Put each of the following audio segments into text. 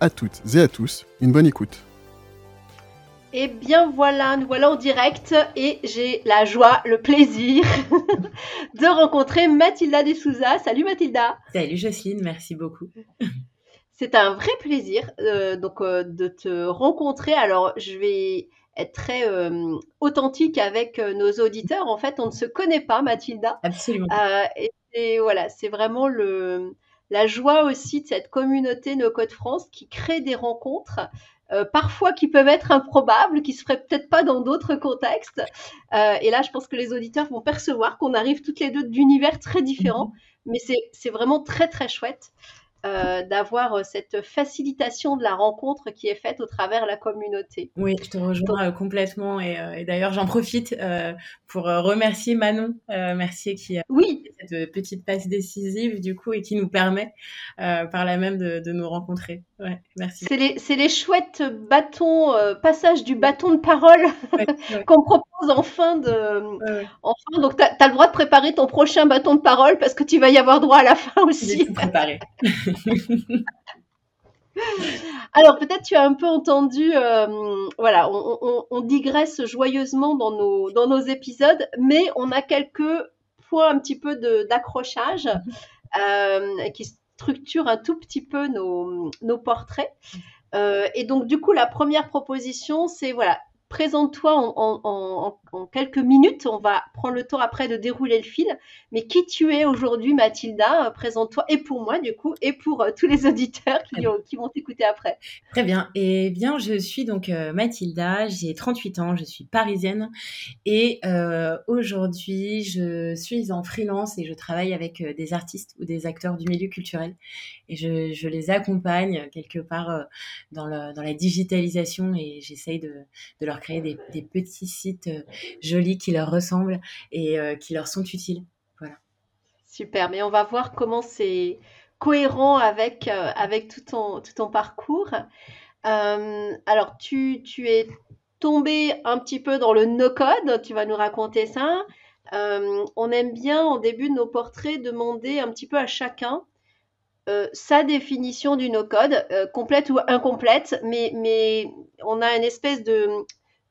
à toutes et à tous une bonne écoute. Et bien voilà, nous voilà en direct et j'ai la joie, le plaisir de rencontrer Mathilda de Souza. Salut Mathilda Salut Jocelyne, merci beaucoup. C'est un vrai plaisir euh, donc euh, de te rencontrer. Alors je vais être très euh, authentique avec euh, nos auditeurs. En fait, on ne se connaît pas, Mathilda. Absolument. Euh, et, et voilà, c'est vraiment le, la joie aussi de cette communauté No Code France qui crée des rencontres, euh, parfois qui peuvent être improbables, qui se feraient peut-être pas dans d'autres contextes. Euh, et là, je pense que les auditeurs vont percevoir qu'on arrive toutes les deux d'univers très différents, mais c'est c'est vraiment très très chouette. Euh, d'avoir euh, cette facilitation de la rencontre qui est faite au travers la communauté. Oui, je te rejoins euh, complètement et, et d'ailleurs j'en profite euh, pour remercier Manon euh, Mercier qui a Oui, fait cette petite passe décisive du coup et qui nous permet par là même de, de nous rencontrer. Ouais, merci. c'est les, chouettes bâtons, passage du bâton de parole Ouais, ouais, qu'on propose en fin de, ouais. Enfin, donc tu as, le droit de préparer ton prochain bâton de parole parce que tu vas y avoir droit à la fin aussi. tout préparé. Alors peut-être tu as un peu entendu, euh, voilà, on, on- on digresse joyeusement dans nos, dans nos épisodes, mais on a quelques points un petit peu d'accrochage euh, qui structurent un tout petit peu nos, nos portraits. Euh, et donc du coup la première proposition c'est voilà, présente-toi en, en- en- en quelques minutes, on va prendre le temps après de dérouler le fil, mais qui tu es aujourd'hui Mathilda, Euh, présente-toi et pour moi du coup et pour euh, tous les auditeurs qui, ont- qui vont t'écouter après. Très bien. Et bien, je suis donc euh, Mathilda, j'ai 38 ans, je suis parisienne. Et euh, aujourd'hui, je suis en freelance et je travaille avec des artistes ou des acteurs du milieu culturel. Et je, je les accompagne quelque part dans, le- dans la digitalisation. Et j'essaye de, de leur créer des, petits sites euh, jolis qui leur ressemblent et euh, qui leur sont utiles. Voilà. Super, mais on va voir comment c'est cohérent avec, euh, avec tout ton, tout ton parcours. Alors, tu, tu es tombé un petit peu dans le no-code, tu vas nous raconter ça. On aime bien, au début de nos portraits, demander un petit peu à chacun sa définition du no-code, complète ou incomplète, mais, mais on a une espèce de,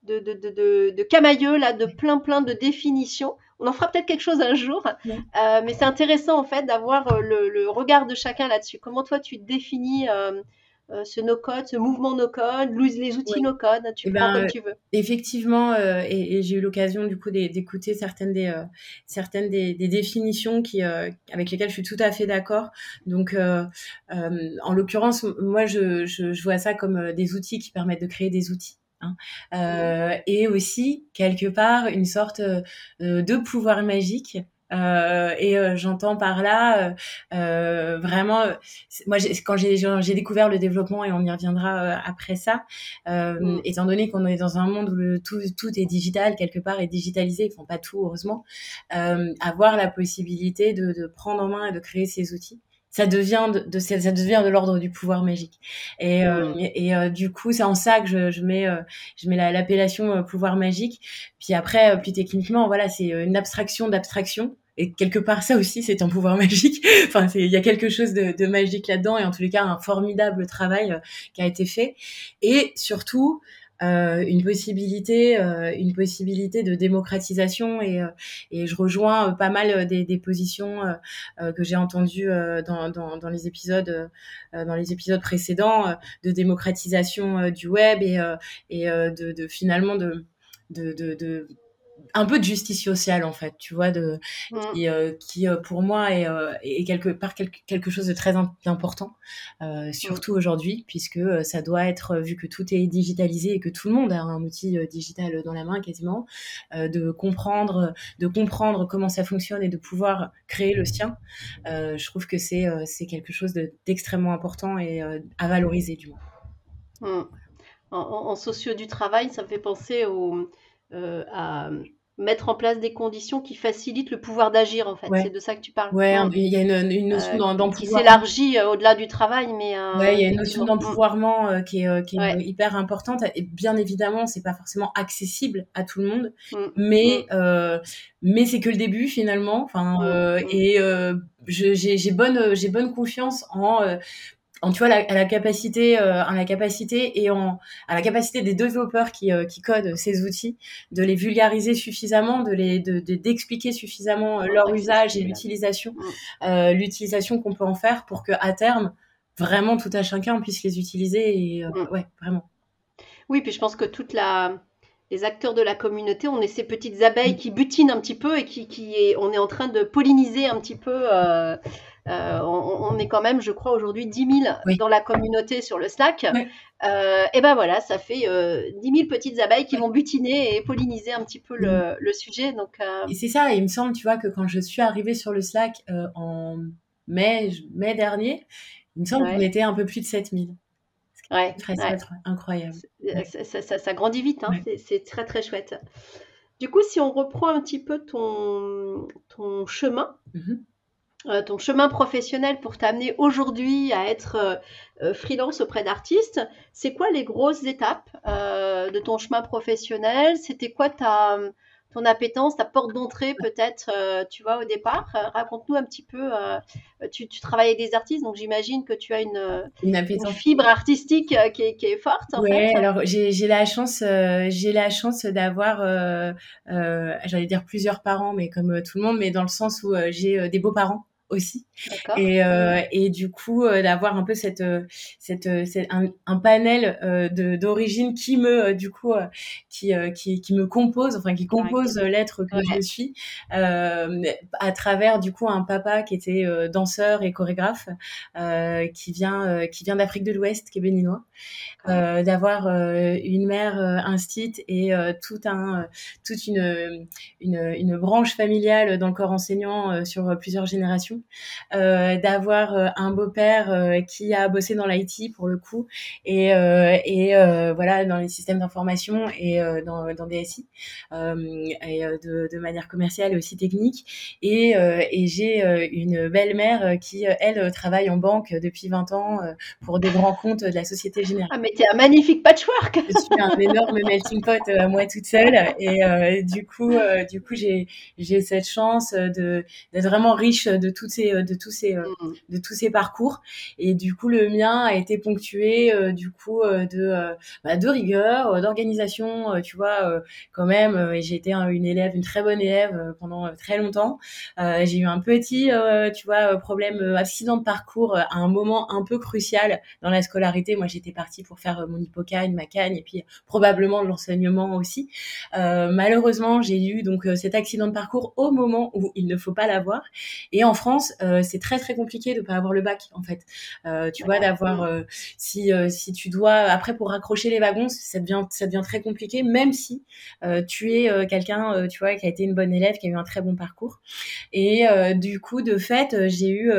de, de, de, de, camailleux là, de plein plein de définitions. On en fera peut-être quelque chose un jour, Ouais. euh, mais c'est intéressant en fait d'avoir euh, le, le regard de chacun là-dessus. Comment toi tu définis euh, euh, ce no-code, ce mouvement no-code, les outils Ouais. no-code, tu Eh prends ben, comme tu veux. Effectivement, euh, et, et j'ai eu l'occasion du coup d'é- d'écouter certaines des euh, certaines des, des définitions qui avec lesquelles je suis tout à fait d'accord. Donc, en l'occurrence, moi, je, je, je vois ça comme des outils qui permettent de créer des outils. Hein. Euh, et aussi quelque part une sorte euh, de pouvoir magique. Euh, et euh, j'entends par là euh, euh, vraiment euh, moi quand j'ai découvert le développement et on y reviendra euh, après ça euh, Mm. étant donné qu'on est dans un monde où le, tout, tout est digital quelque part et digitalisé, enfin pas tout heureusement, euh, avoir la possibilité de, de prendre en main et de créer ces outils, ça devient de, de- ça devient de l'ordre du pouvoir magique. Et, euh, Mm. et, et, euh, du coup, c'est en ça que je, je mets euh, je mets la- l'appellation pouvoir magique. Puis après, plus techniquement, voilà, c'est une abstraction d'abstraction. Et quelque part, ça aussi, c'est un pouvoir magique. enfin, il y a quelque chose de, de magique là-dedans, et en tous les cas, un formidable travail euh, qui a été fait. Et surtout, euh, une possibilité, euh, une possibilité de démocratisation et, euh, et je rejoins euh, pas mal euh, des, des positions euh, que j'ai entendues dans, dans, dans les épisodes, dans les épisodes précédents, de démocratisation du web et, et de, de finalement de, de, de un peu de justice sociale en fait, tu vois, de Mm. qui, euh, qui euh, pour moi est, euh, est quelque part quelque, quelque chose de très im- important, euh, surtout aujourd'hui, puisque ça doit être, vu que tout est digitalisé et que tout le monde a un outil digital dans la main quasiment, de comprendre, de comprendre comment ça fonctionne et de pouvoir créer le sien. Je trouve que c'est c'est quelque chose de- d'extrêmement important et à valoriser du moins. Mm. En, en, socio du travail, ça me fait penser au, à mettre en place des conditions qui facilitent le pouvoir d'agir, en fait. C'est de ça que tu parles. Ouais, il y a une, une notion euh, d'empouvoirment. Qui s'élargit euh, au-delà du travail, mais... Euh, ouais, il y a une notion d'empouvoirment euh, qui est, qui est hyper importante. Et bien évidemment, c'est pas forcément accessible à tout le monde, mm. mais, mm. mais c'est que le début, finalement. Enfin, mm. Et j'ai bonne, j'ai bonne confiance en en tu vois la, à la capacité euh, à la capacité et en à la capacité des développeurs qui, euh, qui codent ces outils de les vulgariser suffisamment de les de d'expliquer suffisamment euh, leur usage et l'utilisation euh, l'utilisation qu'on peut en faire pour que à terme vraiment tout à chacun puisse les utiliser et mm. ouais vraiment oui puis je pense que toute la les acteurs de la communauté, on est ces petites abeilles mm. qui butinent un petit peu et qui, qui est, on est en train de polliniser un petit peu euh, euh, on, est quand même, je crois, aujourd'hui 10 000 dans la communauté sur le Slack. Euh, et ben voilà, ça fait euh, 10 000 petites abeilles qui vont butiner et polliniser un petit peu le, sujet. Donc, euh, Et c'est ça, il me semble, tu vois, que quand je suis arrivée sur le Slack en mai, mai dernier, il me semble qu'on était un peu plus de 7 000. Ouais, incroyable. Ça, grandit vite, hein. c'est très très chouette. Du coup, si on reprend un petit peu ton, ton chemin, mm-hmm. Euh, ton chemin professionnel pour t'amener aujourd'hui à être euh, euh, freelance auprès d'artistes, c'est quoi les grosses étapes de ton chemin professionnel? C'était quoi ta, ton appétence, ta porte d'entrée peut-être, tu vois, au départ Raconte-nous un petit peu. Tu, tu, travailles avec des artistes, donc j'imagine que tu as une, une, fibre artistique qui est, qui, est, forte. En alors j'ai la chance, j'ai la chance d'avoir, j'allais dire plusieurs parents, mais comme tout le monde, mais dans le sens où j'ai des beaux parents aussi. Et, euh, et du coup euh, d'avoir un peu cette euh, cette, euh, un, un, panel euh, de d'origine qui me du coup qui, qui qui me compose enfin qui compose l'être que je suis à travers du coup un papa qui était danseur et chorégraphe qui vient qui vient d'Afrique de l'Ouest qui est béninois d'avoir une mère instit et tout un toute une, une une branche familiale dans le corps enseignant sur plusieurs générations euh, d'avoir euh, un beau-père euh, qui a bossé dans l'IT pour le coup et, et voilà dans les systèmes d'information et dans, dans DSI et de, de, manière commerciale et aussi technique et, et j'ai une belle-mère qui elle travaille en banque depuis 20 ans pour des grands comptes de la Société Générale. Ah mais t'es un magnifique patchwork. Je suis un énorme melting pot à moi toute seule et du coup du coup j'ai j'ai cette chance de d'être vraiment riche de tout euh, de tous ces euh, mmh. de tous ces parcours. Et du coup le mien a été ponctué euh, du coup de bah, de rigueur d'organisation tu vois quand même et j'ai été une élève une très bonne élève pendant très longtemps. J'ai eu un petit tu vois problème accident de parcours à un moment un peu crucial dans la scolarité. Moi j'étais partie pour faire mon hippocagne ma cagne et puis probablement l'enseignement aussi. Malheureusement j'ai eu donc cet accident de parcours au moment où il ne faut pas l'avoir. Et en France euh, c'est très très compliqué de pas avoir le bac en fait. Euh, tu vois, d'avoir euh, si si tu dois après pour raccrocher les wagons, ça devient ça devient très compliqué, même si tu es quelqu'un, tu vois, qui a été une bonne élève, qui a eu un très bon parcours. Et du coup, de fait, j'ai eu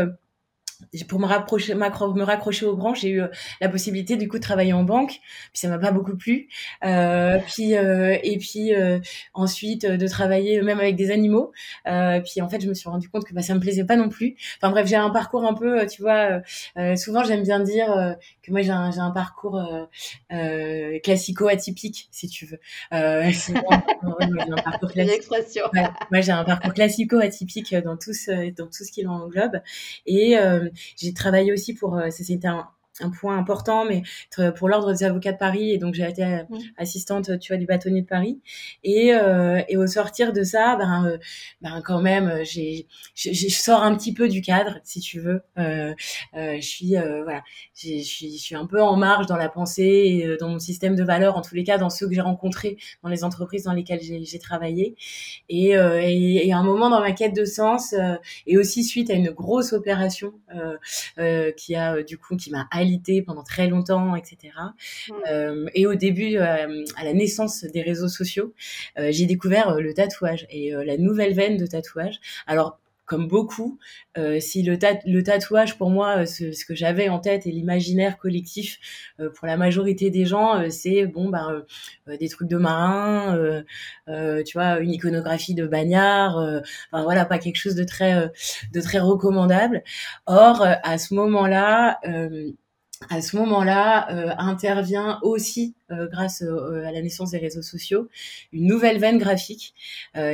pour me rapprocher, me raccrocher aux branches, j'ai eu euh, la possibilité du coup de travailler en banque. Puis ça m'a pas beaucoup plu. Euh, puis euh, et puis euh, ensuite de travailler même avec des animaux. puis en fait, je me suis rendu compte que bah, ça me plaisait pas non plus. Enfin bref, j'ai un parcours un peu, tu vois. souvent, j'aime bien dire que moi j'ai un, j'ai un parcours classico atypique, si tu veux. J'ai un parcours classico. moi, j'ai un parcours classico atypique dans tout ce, dans tout ce qui l'englobe. Et j'ai travaillé aussi pour, euh, c'était un, un point important, mais pour l'ordre des avocats de Paris, et donc j'ai été euh, mmh. assistante, tu vois, du bâtonnier de Paris. Et, euh, et au sortir de ça, ben, euh, ben quand même, j'ai, je, sors un petit peu du cadre, si tu veux. Euh, euh, je suis, voilà, je suis, un peu en marge dans la pensée, et, dans mon système de valeurs, en tous les cas, dans ceux que j'ai rencontrés, dans les entreprises dans lesquelles j'ai travaillé. Et, et, et, un moment dans ma quête de sens, et aussi suite à une grosse opération qui a du coup qui m'a pendant très longtemps, etc. Mmh. Euh, et au début, euh, à la naissance des réseaux sociaux, euh, j'ai découvert le tatouage et la nouvelle veine de tatouage. Alors comme beaucoup, euh, si le, le, tatouage, pour moi, ce, ce que j'avais en tête et l'imaginaire collectif pour la majorité des gens, c'est bon, ben, des trucs de marins, tu vois, une iconographie de bagnard, enfin voilà, pas quelque chose de très, de très recommandable. Or, à ce moment-là, à ce moment-là, euh, intervient aussi, euh, grâce euh, à la naissance des réseaux sociaux, une nouvelle veine graphique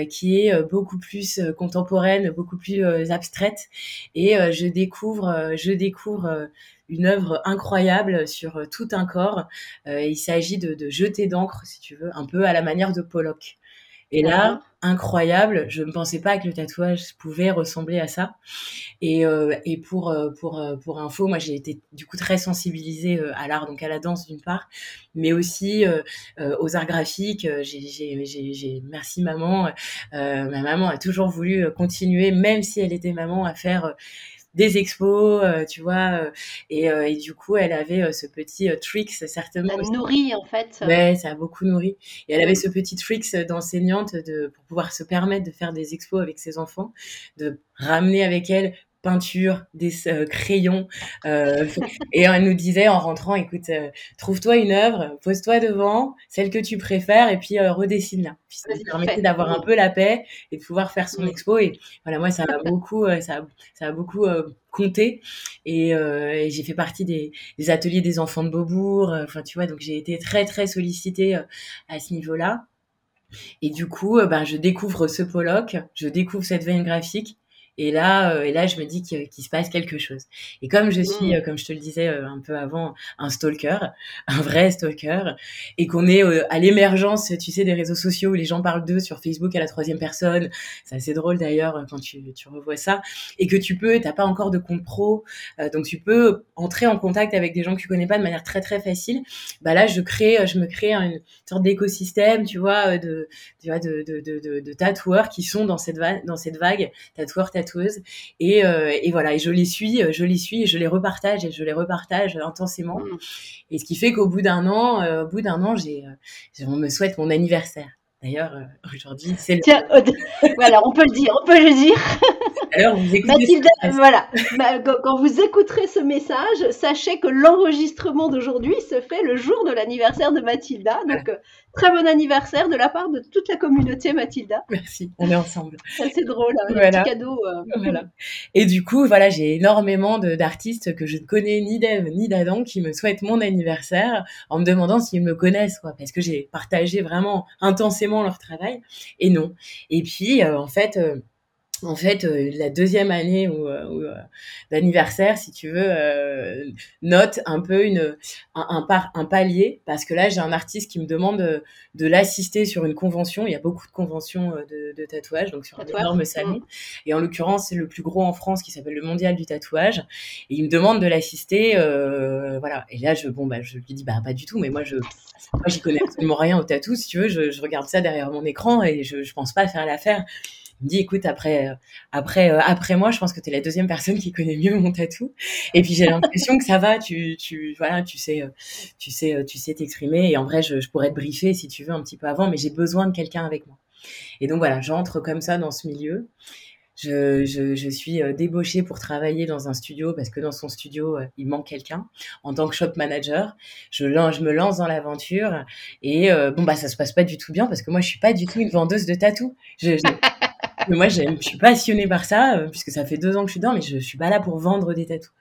qui est beaucoup plus contemporaine, beaucoup plus abstraite, et je découvre, je découvre une œuvre incroyable sur tout un corps. il s'agit de, de jeter d'encre, si tu veux, un peu à la manière de Pollock. Et là, incroyable, je ne pensais pas que le tatouage pouvait ressembler à ça. Et, euh, pour, euh, pour, euh, pour info, moi j'ai été du coup très sensibilisée à l'art, donc à la danse d'une part, mais aussi aux arts graphiques. J'ai, merci maman. ma maman a toujours voulu continuer, même si elle était maman, à faire des expos, euh, tu vois. Euh, et, euh, et, du coup, elle avait ce petit tricks, certainement. Elle nourrit, en fait. Ouais, ça a beaucoup nourri. Et elle avait ce petit tricks d'enseignante de, pour pouvoir se permettre de faire des expos avec ses enfants, de ramener avec elle peinture, des euh, crayons. Euh, et elle nous disait en rentrant, écoute, euh, trouve-toi une œuvre, pose-toi devant, celle que tu préfères, et puis redessine-la. Puis ça permettait d'avoir un peu la paix et de pouvoir faire son expo. Et voilà, moi, ça a beaucoup, ça, ça a beaucoup compté. Et, et j'ai fait partie des, des, ateliers des enfants de Beaubourg. Enfin, tu vois, donc j'ai été très, très sollicitée à ce niveau-là. Et du coup, ben, je découvre ce Pollock, je découvre cette veine graphique et là, euh, et là, je me dis qu'il se passe quelque chose. Et comme je suis, mmh. euh, comme je te le disais euh, un peu avant, un stalker, un vrai stalker, et qu'on est à l'émergence, tu sais, des réseaux sociaux où les gens parlent d'eux sur Facebook à la troisième personne, c'est assez drôle d'ailleurs quand tu, tu revois ça, et que tu peux, t'as pas encore de compte pro, donc tu peux entrer en contact avec des gens que tu connais pas de manière très très facile. Bah là, je crée, je me crée une sorte d'écosystème, tu vois, de, tu vois, de, de, de, de, tatoueurs qui sont dans cette vague, dans cette vague, tatoueurs, tatoueurs et, euh, et, voilà, et je les suis, euh, je les suis et je les repartage et je les repartage intensément. Mm. Et ce qui fait qu'au bout d'un an, euh, au bout d'un an, j'ai, on me souhaite mon anniversaire. D'ailleurs, aujourd'hui, c'est le... Tiens, voilà, on peut le dire, on peut le dire. Alors, vous écoutez Mathilde, voilà, quand vous écouterez ce message, sachez que l'enregistrement d'aujourd'hui se fait le jour de l'anniversaire de Mathilda. Donc, Très bon anniversaire de la part de toute la communauté, Mathilda. Merci, on est ensemble. C'est drôle, un petit cadeau. Euh. Voilà. Et du coup, voilà, j'ai énormément d'artistes que je ne connais ni d'Ève ni d'Adam qui me souhaitent mon anniversaire en me demandant s'ils me connaissent, quoi, parce que j'ai partagé vraiment intensément leur travail. Et non. Et puis, euh, en fait, euh, en fait, euh, la deuxième année ou, euh, euh, d'anniversaire, si tu veux, note un peu une, un, un, un, palier, parce que là, j'ai un artiste qui me demande de, l'assister sur une convention. Il y a beaucoup de conventions de, de tatouage, donc sur un énorme salon. Mmh. Et en l'occurrence, c'est le plus gros en France qui s'appelle le Mondial du tatouage. Et il me demande de l'assister, voilà. Et là, je, bon, bah, je lui dis, bah, pas du tout, mais moi, je, moi, j'y connais absolument rien au tatou, si tu veux. Je, je regarde ça derrière mon écran et je, je pense pas faire l'affaire. Me dit, écoute, après, euh, après, euh, après moi, je pense que tu es la deuxième personne qui connaît mieux mon tatou. Et puis j'ai l'impression que ça va, tu, tu, voilà, tu sais, euh, tu sais, tu sais t'exprimer. Et en vrai, je, je pourrais te briefer si tu veux un petit peu avant, mais j'ai besoin de quelqu'un avec moi. Et donc voilà, j'entre comme ça dans ce milieu. Je, je, je, suis débauchée pour travailler dans un studio parce que dans son studio, il manque quelqu'un. En tant que shop manager, je, je me lance dans l'aventure et bon, bah, ça se passe pas du tout bien parce que moi, je suis pas du tout une vendeuse de tatou. Je, moi, je suis passionnée par ça, euh, puisque ça fait deux ans que je suis dedans, mais je, je suis pas là pour vendre des tatous.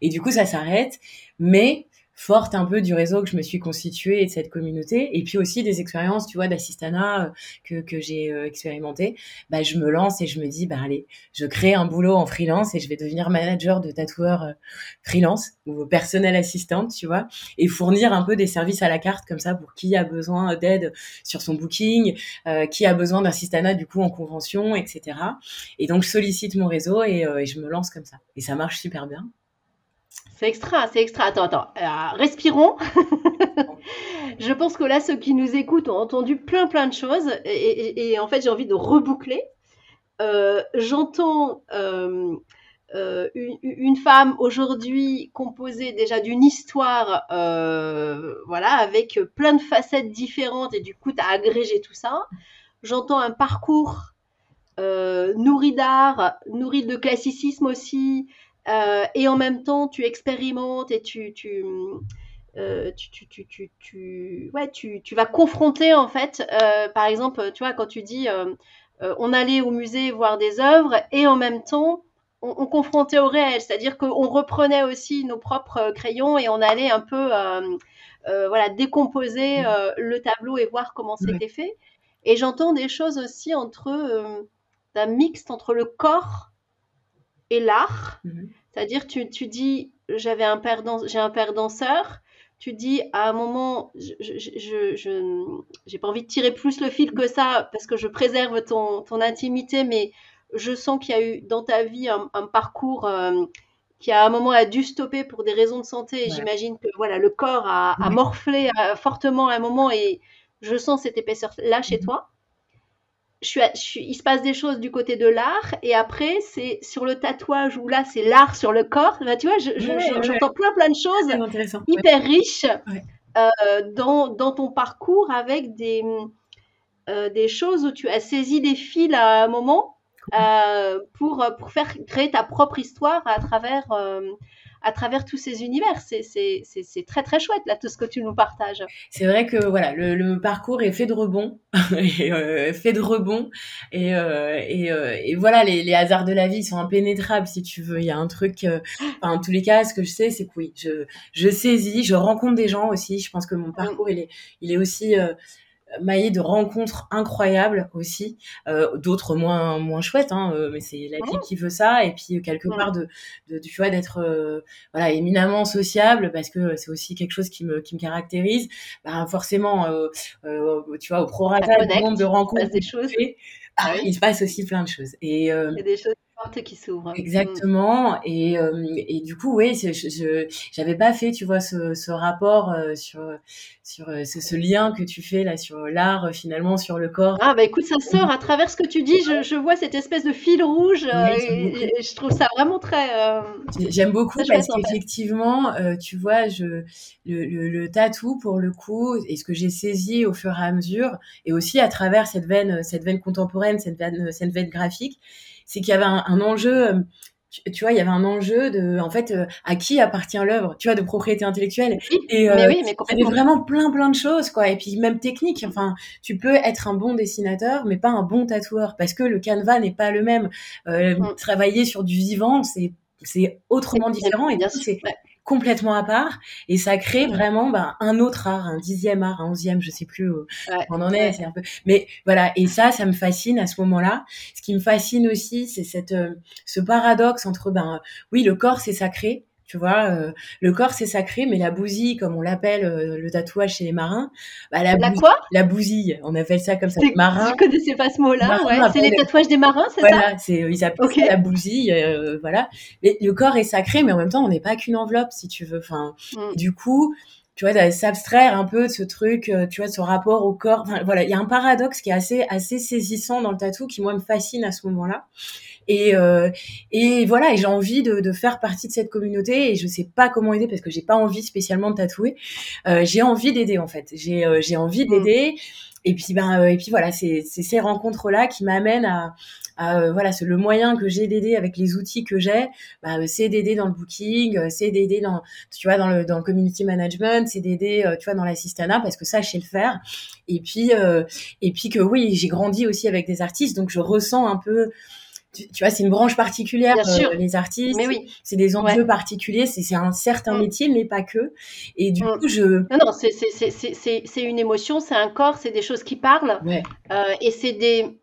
Et du coup, ça s'arrête. Mais forte un peu du réseau que je me suis constitué et de cette communauté, et puis aussi des expériences, tu vois, d'assistana euh, que, que j'ai euh, expérimenté, bah, je me lance et je me dis, bah allez, je crée un boulot en freelance et je vais devenir manager de tatoueur euh, freelance ou personnel assistante, tu vois, et fournir un peu des services à la carte comme ça pour qui a besoin d'aide sur son booking, qui a besoin d'assistana du coup en convention, etc. Et donc je sollicite mon réseau et, et je me lance comme ça. Et ça marche super bien. C'est extra, c'est extra. Attends, attends. Euh, respirons. je pense que là, ceux qui nous écoutent ont entendu plein, plein de choses. Et, en fait, j'ai envie de reboucler. Euh, j'entends euh, une, femme aujourd'hui composée déjà d'une histoire, voilà, avec plein de facettes différentes. Et du coup, tu as agrégé tout ça. J'entends un parcours nourri d'art, nourri de classicisme aussi, et en même temps tu expérimentes et tu, tu tu, tu, tu, tu, ouais, tu, tu vas confronter en fait, par exemple, tu vois, quand tu dis on allait au musée voir des œuvres et en même temps on, confrontait au réel, c'est-à-dire qu'on reprenait aussi nos propres crayons et on allait un peu euh, euh, voilà, décomposer mmh. euh, le tableau et voir comment c'était fait. Et j'entends des choses aussi entre un mixte entre le corps et l'art. Mmh. C'est-à-dire, tu, tu dis, j'avais un père j'ai un père danseur. Tu dis à un moment, je n'ai pas envie de tirer plus le fil que ça parce que je préserve ton, ton intimité, mais je sens qu'il y a eu dans ta vie un, parcours euh, qui à un moment a dû stopper pour des raisons de santé. J'imagine que voilà, le corps a, morflé euh, fortement à un moment et je sens cette épaisseur là chez mhm. toi. Je suis, il se passe des choses du côté de l'art et après c'est sur le tatouage où là c'est l'art sur le corps. Bah, tu vois, j'entends plein plein de choses hyper riches euh, dans, dans, ton parcours avec des, des choses où tu as saisi des fils à un moment euh, pour, euh, pour faire créer ta propre histoire à travers, euh, à travers tous ces univers. C'est très très chouette là tout ce que tu nous partages. C'est vrai que voilà le, le, parcours est fait de rebond, et, fait de rebond et, et, et, voilà les, les, hasards de la vie sont impénétrables si tu veux. Il y a un truc, enfin, en tous les cas, ce que je sais c'est que oui, je, je saisis, je rencontre des gens aussi. Je pense que mon parcours il est, il est aussi maillé de rencontres incroyables aussi, euh, d'autres moins moins chouettes, hein, euh, mais c'est la vie qui veut ça. Et puis quelque part de, de, tu vois d'être euh, voilà éminemment sociable parce que c'est aussi quelque chose qui me qui me caractérise. Bah, forcément, tu vois au prorata du nombre de rencontres, des choses. Ah, il se passe aussi plein de choses. Et il y a des choses qui s'ouvre. Exactement. Et, euh, et du coup, oui, je j'avais pas fait, tu vois, ce, ce rapport euh, sur sur euh, ce, ce, lien que tu fais là sur l'art, finalement, sur le corps. Ah bah écoute, ça sort à travers ce que tu dis. Je, je vois cette espèce de fil rouge. et, je trouve ça vraiment très. J'aime beaucoup parce qu'effectivement, tu vois, je le, le, le, tatou pour le coup et ce que j'ai saisi au fur et à mesure et aussi à travers cette veine cette veine contemporaine, cette veine cette veine graphique c'est qu'il y avait un, enjeu euh, tu, vois, il y avait un enjeu de, en fait, euh, à qui appartient l'œuvre, tu vois, de propriété intellectuelle. et euh, mais oui, mais il y avait vraiment plein, plein de choses, quoi. Et puis même technique. Enfin, tu peux être un bon dessinateur, mais pas un bon tatoueur, parce que le canevas n'est pas le même. Euh, mm. Travailler sur du vivant, c'est c'est autrement différent. Et bien c'est complètement à part et ça crée vraiment ben, un autre art, un dixième art, un onzième, je sais plus où on en est, c'est un peu. Mais voilà, et ça, ça me fascine à ce moment-là. Ce qui me fascine aussi, c'est cette euh, ce paradoxe entre ben oui, le corps c'est sacré, tu vois, euh, le corps c'est sacré, mais la bousille, comme on l'appelle euh, le tatouage chez les marins, bah, la, la quoi? La bousille, on appelle ça comme ça. Marin. Je connaissais pas ce mot-là. Ouais, c'est les tatouages des marins, c'est voilà, ça? c'est ils appellent ça la bousille, euh, voilà. Mais le corps est sacré, mais en même temps, on n'est pas qu'une enveloppe, si tu veux. Enfin, mm. du coup, tu vois, s'abstraire un peu de ce truc, tu vois, de ce rapport au corps. Enfin, voilà, il y a un paradoxe qui est assez assez saisissant dans le tatou qui moi me fascine à ce moment-là. Et, euh, et voilà, et j'ai envie de, de, faire partie de cette communauté et je sais pas comment aider parce que j'ai pas envie spécialement de tatouer. Euh, j'ai envie d'aider en fait. J'ai euh, j'ai envie mm. d'aider. Et puis ben euh, et puis voilà, c'est ces rencontres là qui m'amènent à, à voilà, c'est le moyen que j'ai d'aider avec les outils que j'ai, bah, c'est d'aider dans le booking, c'est d'aider dans tu vois dans le dans le community management, c'est d'aider tu vois dans l'assistanat parce que ça je sais le faire. Et puis et puis que oui, j'ai grandi aussi avec des artistes donc je ressens un peu tu, vois, c'est une branche particulière, euh, les artistes. Mais oui. C'est des enjeux particuliers, c'est un certain mm. métier, mais pas que. Et du mm. coup, je. Non, non, c'est une émotion, c'est un corps, c'est des choses qui parlent. Euh, et c'est des.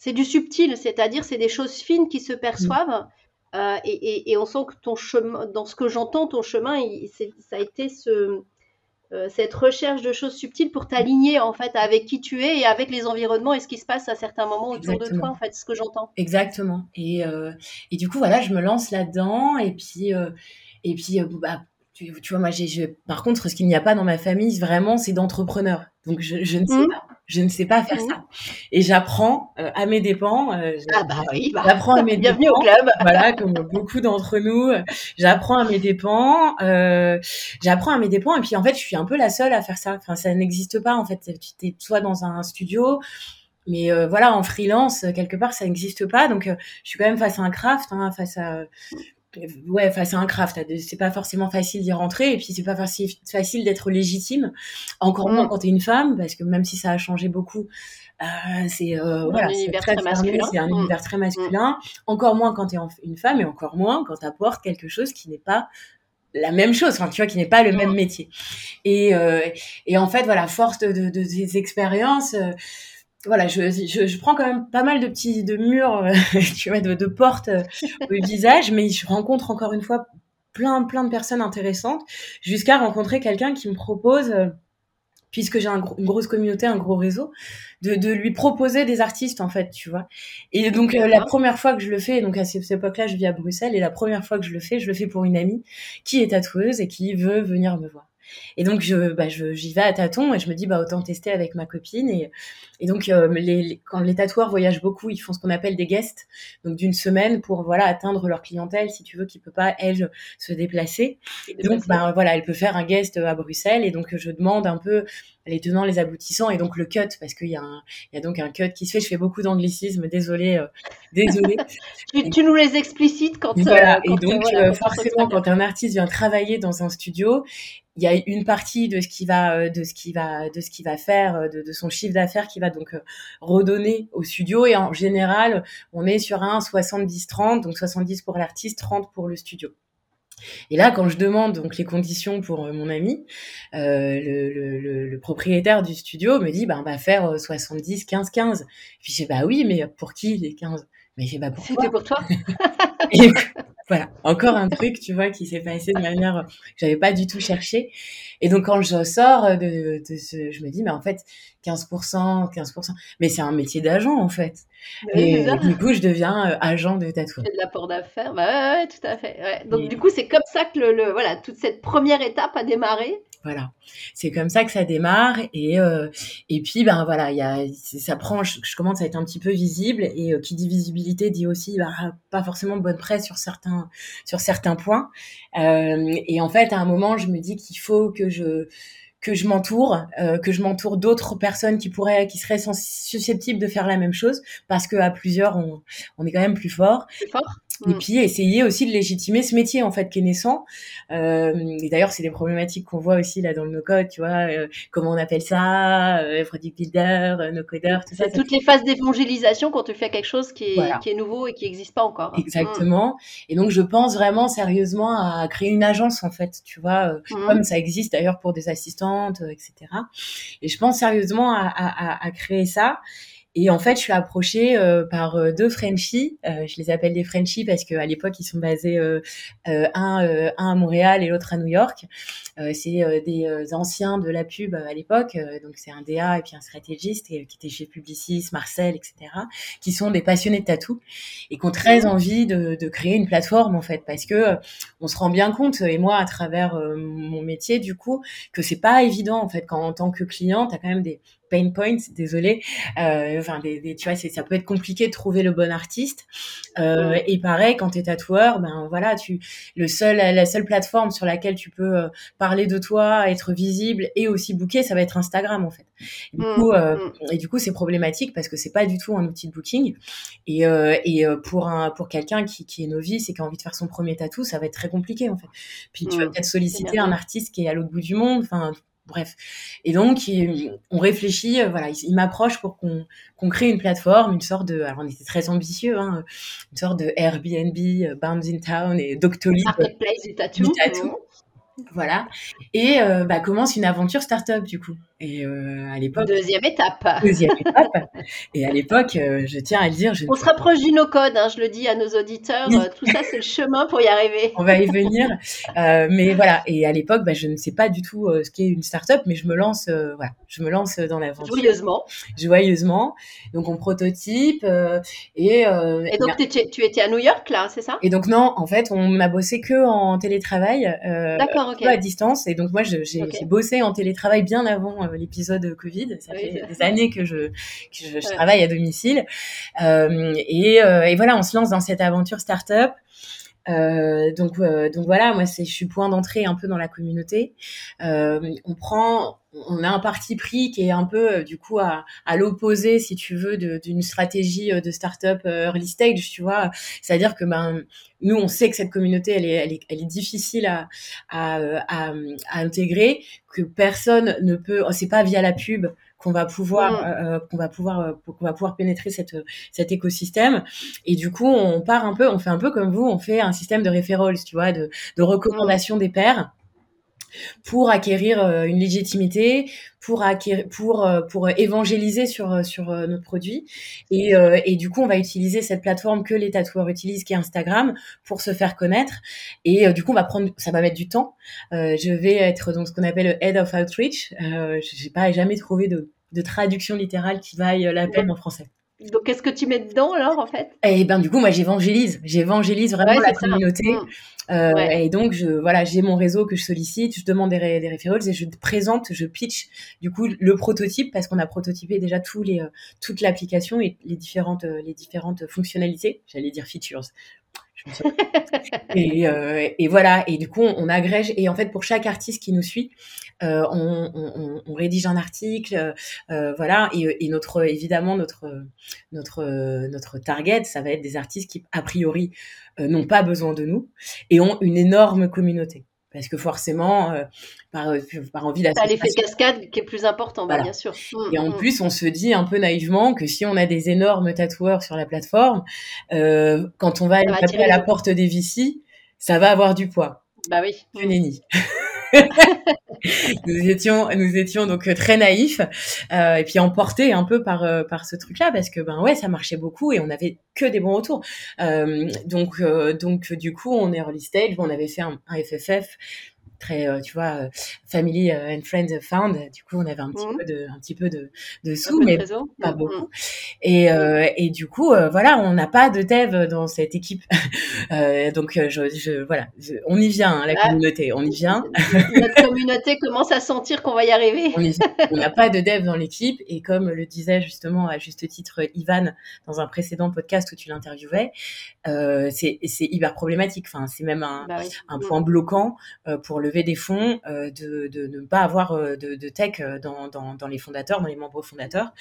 C'est du subtil, c'est-à-dire c'est des choses fines qui se perçoivent. Euh, et, et, et, on sent que ton chemin, dans ce que j'entends, ton chemin, il, ça a été ce, euh, cette recherche de choses subtiles pour t'aligner en fait avec qui tu es et avec les environnements et ce qui se passe à certains moments autour de toi en fait, ce que j'entends. Exactement. Et, euh, et du coup voilà, je me lance là-dedans et puis euh, et puis bah, tu, vois moi j'ai par contre ce qu'il n'y a pas dans ma famille vraiment c'est d'entrepreneurs. Donc je, je ne sais mmh. pas je ne sais pas faire mmh. ça. Et j'apprends euh, à mes dépens. Euh, ah bah oui, bah. j'apprends à mes Bienvenue au club. voilà, comme beaucoup d'entre nous, j'apprends à mes dépens. Euh, j'apprends à mes dépens et puis en fait, je suis un peu la seule à faire ça. Enfin, ça n'existe pas en fait. Tu es soit dans un studio mais voilà, en freelance, quelque part, ça n'existe pas. Donc, je suis quand même face à un craft, hein, face à ouais face à un craft c'est pas forcément facile d'y rentrer et puis c'est pas facile facile d'être légitime encore moins mm. quand t'es une femme parce que même si ça a changé beaucoup euh, c'est euh, voilà, c'est très, masculin. C'est un mm. univers très masculin. Encore moins quand tu es une femme et encore moins quand tu apportes quelque chose qui n'est pas la même chose, enfin, tu vois, qui n'est pas le même métier. Et, euh, et en fait, voilà, force de, de, de ces expériences, voilà, je, je, je, prends quand même pas mal de petits de murs, euh, tu vois, de, de portes euh, au visage, mais je rencontre encore une fois plein plein de personnes intéressantes, jusqu'à rencontrer quelqu'un qui me propose puisque j'ai un une grosse communauté, un gros réseau, de, de, lui proposer des artistes en fait, tu vois. Et donc euh, la première fois que je le fais, donc à cette époque-là, je vis à Bruxelles, et la première fois que je le fais, je le fais pour une amie qui est tatoueuse et qui veut venir me voir. Et donc, je, bah, j'y vais à tâtons et je me dis, bah, autant tester avec ma copine. Et, et donc, euh, les, quand les tatoueurs voyagent beaucoup, ils font ce qu'on appelle des guests, donc d'une semaine pour voilà atteindre leur clientèle, si tu veux, qui peut pas elle se déplacer. donc, bah, voilà, elle peut faire un guest à Bruxelles et donc je demande un peu les tenants, les aboutissants et donc le cut parce qu'il y a un, il y a donc un cut qui se fait. Je fais beaucoup d'anglicisme, désolé, euh, désolé. tu, tu, nous les explicites quand. Voilà. Euh, et donc forcément, quand un artiste vient travailler dans un studio, il y a une partie de ce qui va euh, de ce qui va de ce qui va faire euh, de, de son chiffre d'affaires qui va donc euh, redonner au studio et en général on est sur un 70 30 donc 70 pour l'artiste 30 pour le studio et là, quand je demande donc les conditions pour mon ami, euh, le, le, le, propriétaire du studio me dit bah on va faire 70, 15, 15. Puis j'ai bah oui, mais pour qui les 15 Mais j'ai bah pour C'était pour toi? Voilà, encore un truc, tu vois, qui s'est passé de manière que j'avais pas du tout cherché. Et donc quand je sors de, de ce, je me dis, mais en fait, 15%, 15%, mais c'est un métier d'agent en fait. et du coup, je deviens euh, agent de tatouage. C'est de l'apport d'affaires, bah ouais, tout à fait. Ouais. Donc du coup, c'est comme ça que le, le, voilà, toute cette première étape a démarré. Voilà, c'est comme ça que ça démarre et euh, et puis ben voilà, il y a ça prend, je, commence à être un petit peu visible et euh, qui dit visibilité dit aussi bah, pas forcément bonne presse sur certains sur certains points euh, et en fait à un moment je me dis qu'il faut que je que je m'entoure, que je m'entoure d'autres personnes qui pourraient, qui seraient susceptibles de faire la même chose, parce que à plusieurs, on, on est quand même plus fort. Plus fort. Et mm. puis essayer aussi de légitimer ce métier en fait qui est naissant. Euh, et d'ailleurs, c'est des problématiques qu'on voit aussi là dans le no-code, tu vois, euh, comment on appelle ça, euh, product builder, euh, no-codeur, tout ça. Toutes les phases d'évangélisation quand tu fais quelque chose qui est, qui est nouveau et qui n'existe pas encore. Exactement. Et donc, je pense vraiment sérieusement à créer une agence en fait, tu vois, euh, mm. comme ça existe d'ailleurs pour des assistantes, etc. Et je pense sérieusement à, à, à créer ça. Et en fait, je suis approchée euh, par euh, deux Frenchies. Euh, je les appelle des Frenchies parce qu'à l'époque, ils sont basés un, un à Montréal et l'autre à New York. c'est des anciens de la pub à l'époque. donc, c'est un DA et puis un stratégiste qui était chez Publicis, Marcel, etc. Qui sont des passionnés de tatou et qui ont très envie de, de créer une plateforme en fait parce que on se rend bien compte et moi à travers mon métier du coup que c'est pas évident en fait quand en tant que client, tu as quand même des pain points, désolé. Euh, enfin, des, des, tu vois, ça peut être compliqué de trouver le bon artiste. Euh, et pareil, quand tu es tatoueur, ben voilà, tu le seul, la seule plateforme sur laquelle tu peux euh, parler de toi, être visible et aussi booker, ça va être Instagram en fait. Et du mm, coup, euh, mm. et du coup, c'est problématique parce que c'est pas du tout un outil de booking. Et, euh, et pour un pour quelqu'un qui, qui est novice et qui a envie de faire son premier tatou, ça va être très compliqué en fait. Puis tu vas mm. peut-être solliciter un artiste qui est à l'autre bout du monde. Enfin, bref. Et donc, on réfléchit, euh, voilà, il, m'approche pour qu'on crée une plateforme, une sorte de, alors on était très ambitieux, hein, une sorte de Airbnb, euh, Bounds in Town et Doctolib. Marketplace du tattoo. Voilà. Et euh, bah, commence une aventure start-up du coup. Et euh, à l'époque. Deuxième étape. Deuxième étape. Et à l'époque, euh, je tiens à le dire. Je... On se rapproche du no-code, hein, je le dis à nos auditeurs. tout ça, c'est le chemin pour y arriver. On va y venir. mais voilà. Et à l'époque, bah, je ne sais pas du tout ce qu'est une start-up, mais je me lance, voilà, je me lance dans l'aventure. Joyeusement. Joyeusement. Donc on prototype. et, et donc tu étais à New York là, c'est ça? Et donc non, en fait, on n'a bossé que en télétravail. D'accord à distance. Et donc moi, j'ai bossé en télétravail bien avant euh, l'épisode Covid. Ça fait des années que je, que je, travaille à domicile. Euh, et, euh, et, voilà, on se lance dans cette aventure startup. Euh, donc, donc voilà, moi, c'est, je suis point d'entrée un peu dans la communauté. on prend on a un parti pris qui est un peu euh, du coup à, à l'opposé, si tu veux, d'une stratégie euh, de startup euh, early stage, tu vois. C'est-à-dire que ben nous, on sait que cette communauté, elle est, elle est, elle est difficile à, à, à, à, intégrer, que personne ne peut. Oh, c'est pas via la pub qu'on va pouvoir mm. qu'on va pouvoir qu'on va pouvoir pénétrer cette cet écosystème et du coup on part un peu on fait un peu comme vous on fait un système de referrals tu vois de, de recommandation des pairs pour acquérir euh, une légitimité, pour acquérir, pour euh, pour évangéliser sur euh, sur notre produit et et du coup on va utiliser cette plateforme que les tatoueurs utilisent qui est Instagram pour se faire connaître et du coup on va prendre ça va mettre du temps. je vais être donc ce qu'on appelle le head of outreach. Euh, j'ai pas jamais trouvé de de traduction littérale qui vaille la peine en français. Donc, qu'est-ce que tu mets dedans alors en fait? Eh ben du coup, moi j'évangélise, j'évangélise vraiment la communauté. Mm. Euh, Et donc, je, voilà, j'ai mon réseau que je sollicite, je demande des, ré, des et je présente, je pitch du coup le prototype parce qu'on a prototypé déjà tous les, euh, toute l'application et les différentes, euh, les différentes fonctionnalités. J'allais dire features. Et, euh, et, voilà, et du coup, on, agrège. Et en fait, pour chaque artiste qui nous suit, euh, on, on, on, rédige un article, euh, voilà. Et, et, notre, évidemment, notre, notre, notre target, ça va être des artistes qui, a priori, n'ont pas besoin de nous et ont une énorme communauté parce que forcément, euh, par, euh, par envie d'association... l'effet cascade qui est plus important, bah, bien sûr. Mmh, et en mmh. plus, on se dit un peu naïvement que si on a des énormes tatoueurs sur la plateforme, euh, quand on va aller taper à la porte des VC, ça va avoir du poids. Bah oui. Nenni. nous étions, donc très naïfs euh, et puis emportés un peu par euh, par ce truc-là parce que ben ouais, ça marchait beaucoup et on avait que des bons retours. Euh, donc euh, donc du coup, on est early stage, on avait fait un, un FFF très euh, tu vois euh, family euh, and friends found. Du coup on avait un petit mmh. peu de un petit peu de, de sous mais pas mmh. beaucoup. Et et du coup voilà on n'a pas de dev dans cette équipe. Donc je, je voilà on y vient hein, la ah. communauté on y vient. Notre communauté commence à sentir qu'on va y arriver. On n'a pas de dev dans l'équipe. Et comme le disait justement à juste titre Ivan dans un précédent podcast où tu l'interviewais c'est c'est hyper problématique. Enfin c'est même un, bah un mmh. point bloquant pour le lever des fonds, euh, de, ne pas avoir euh, de, tech euh, dans, les fondateurs, dans les membres fondateurs.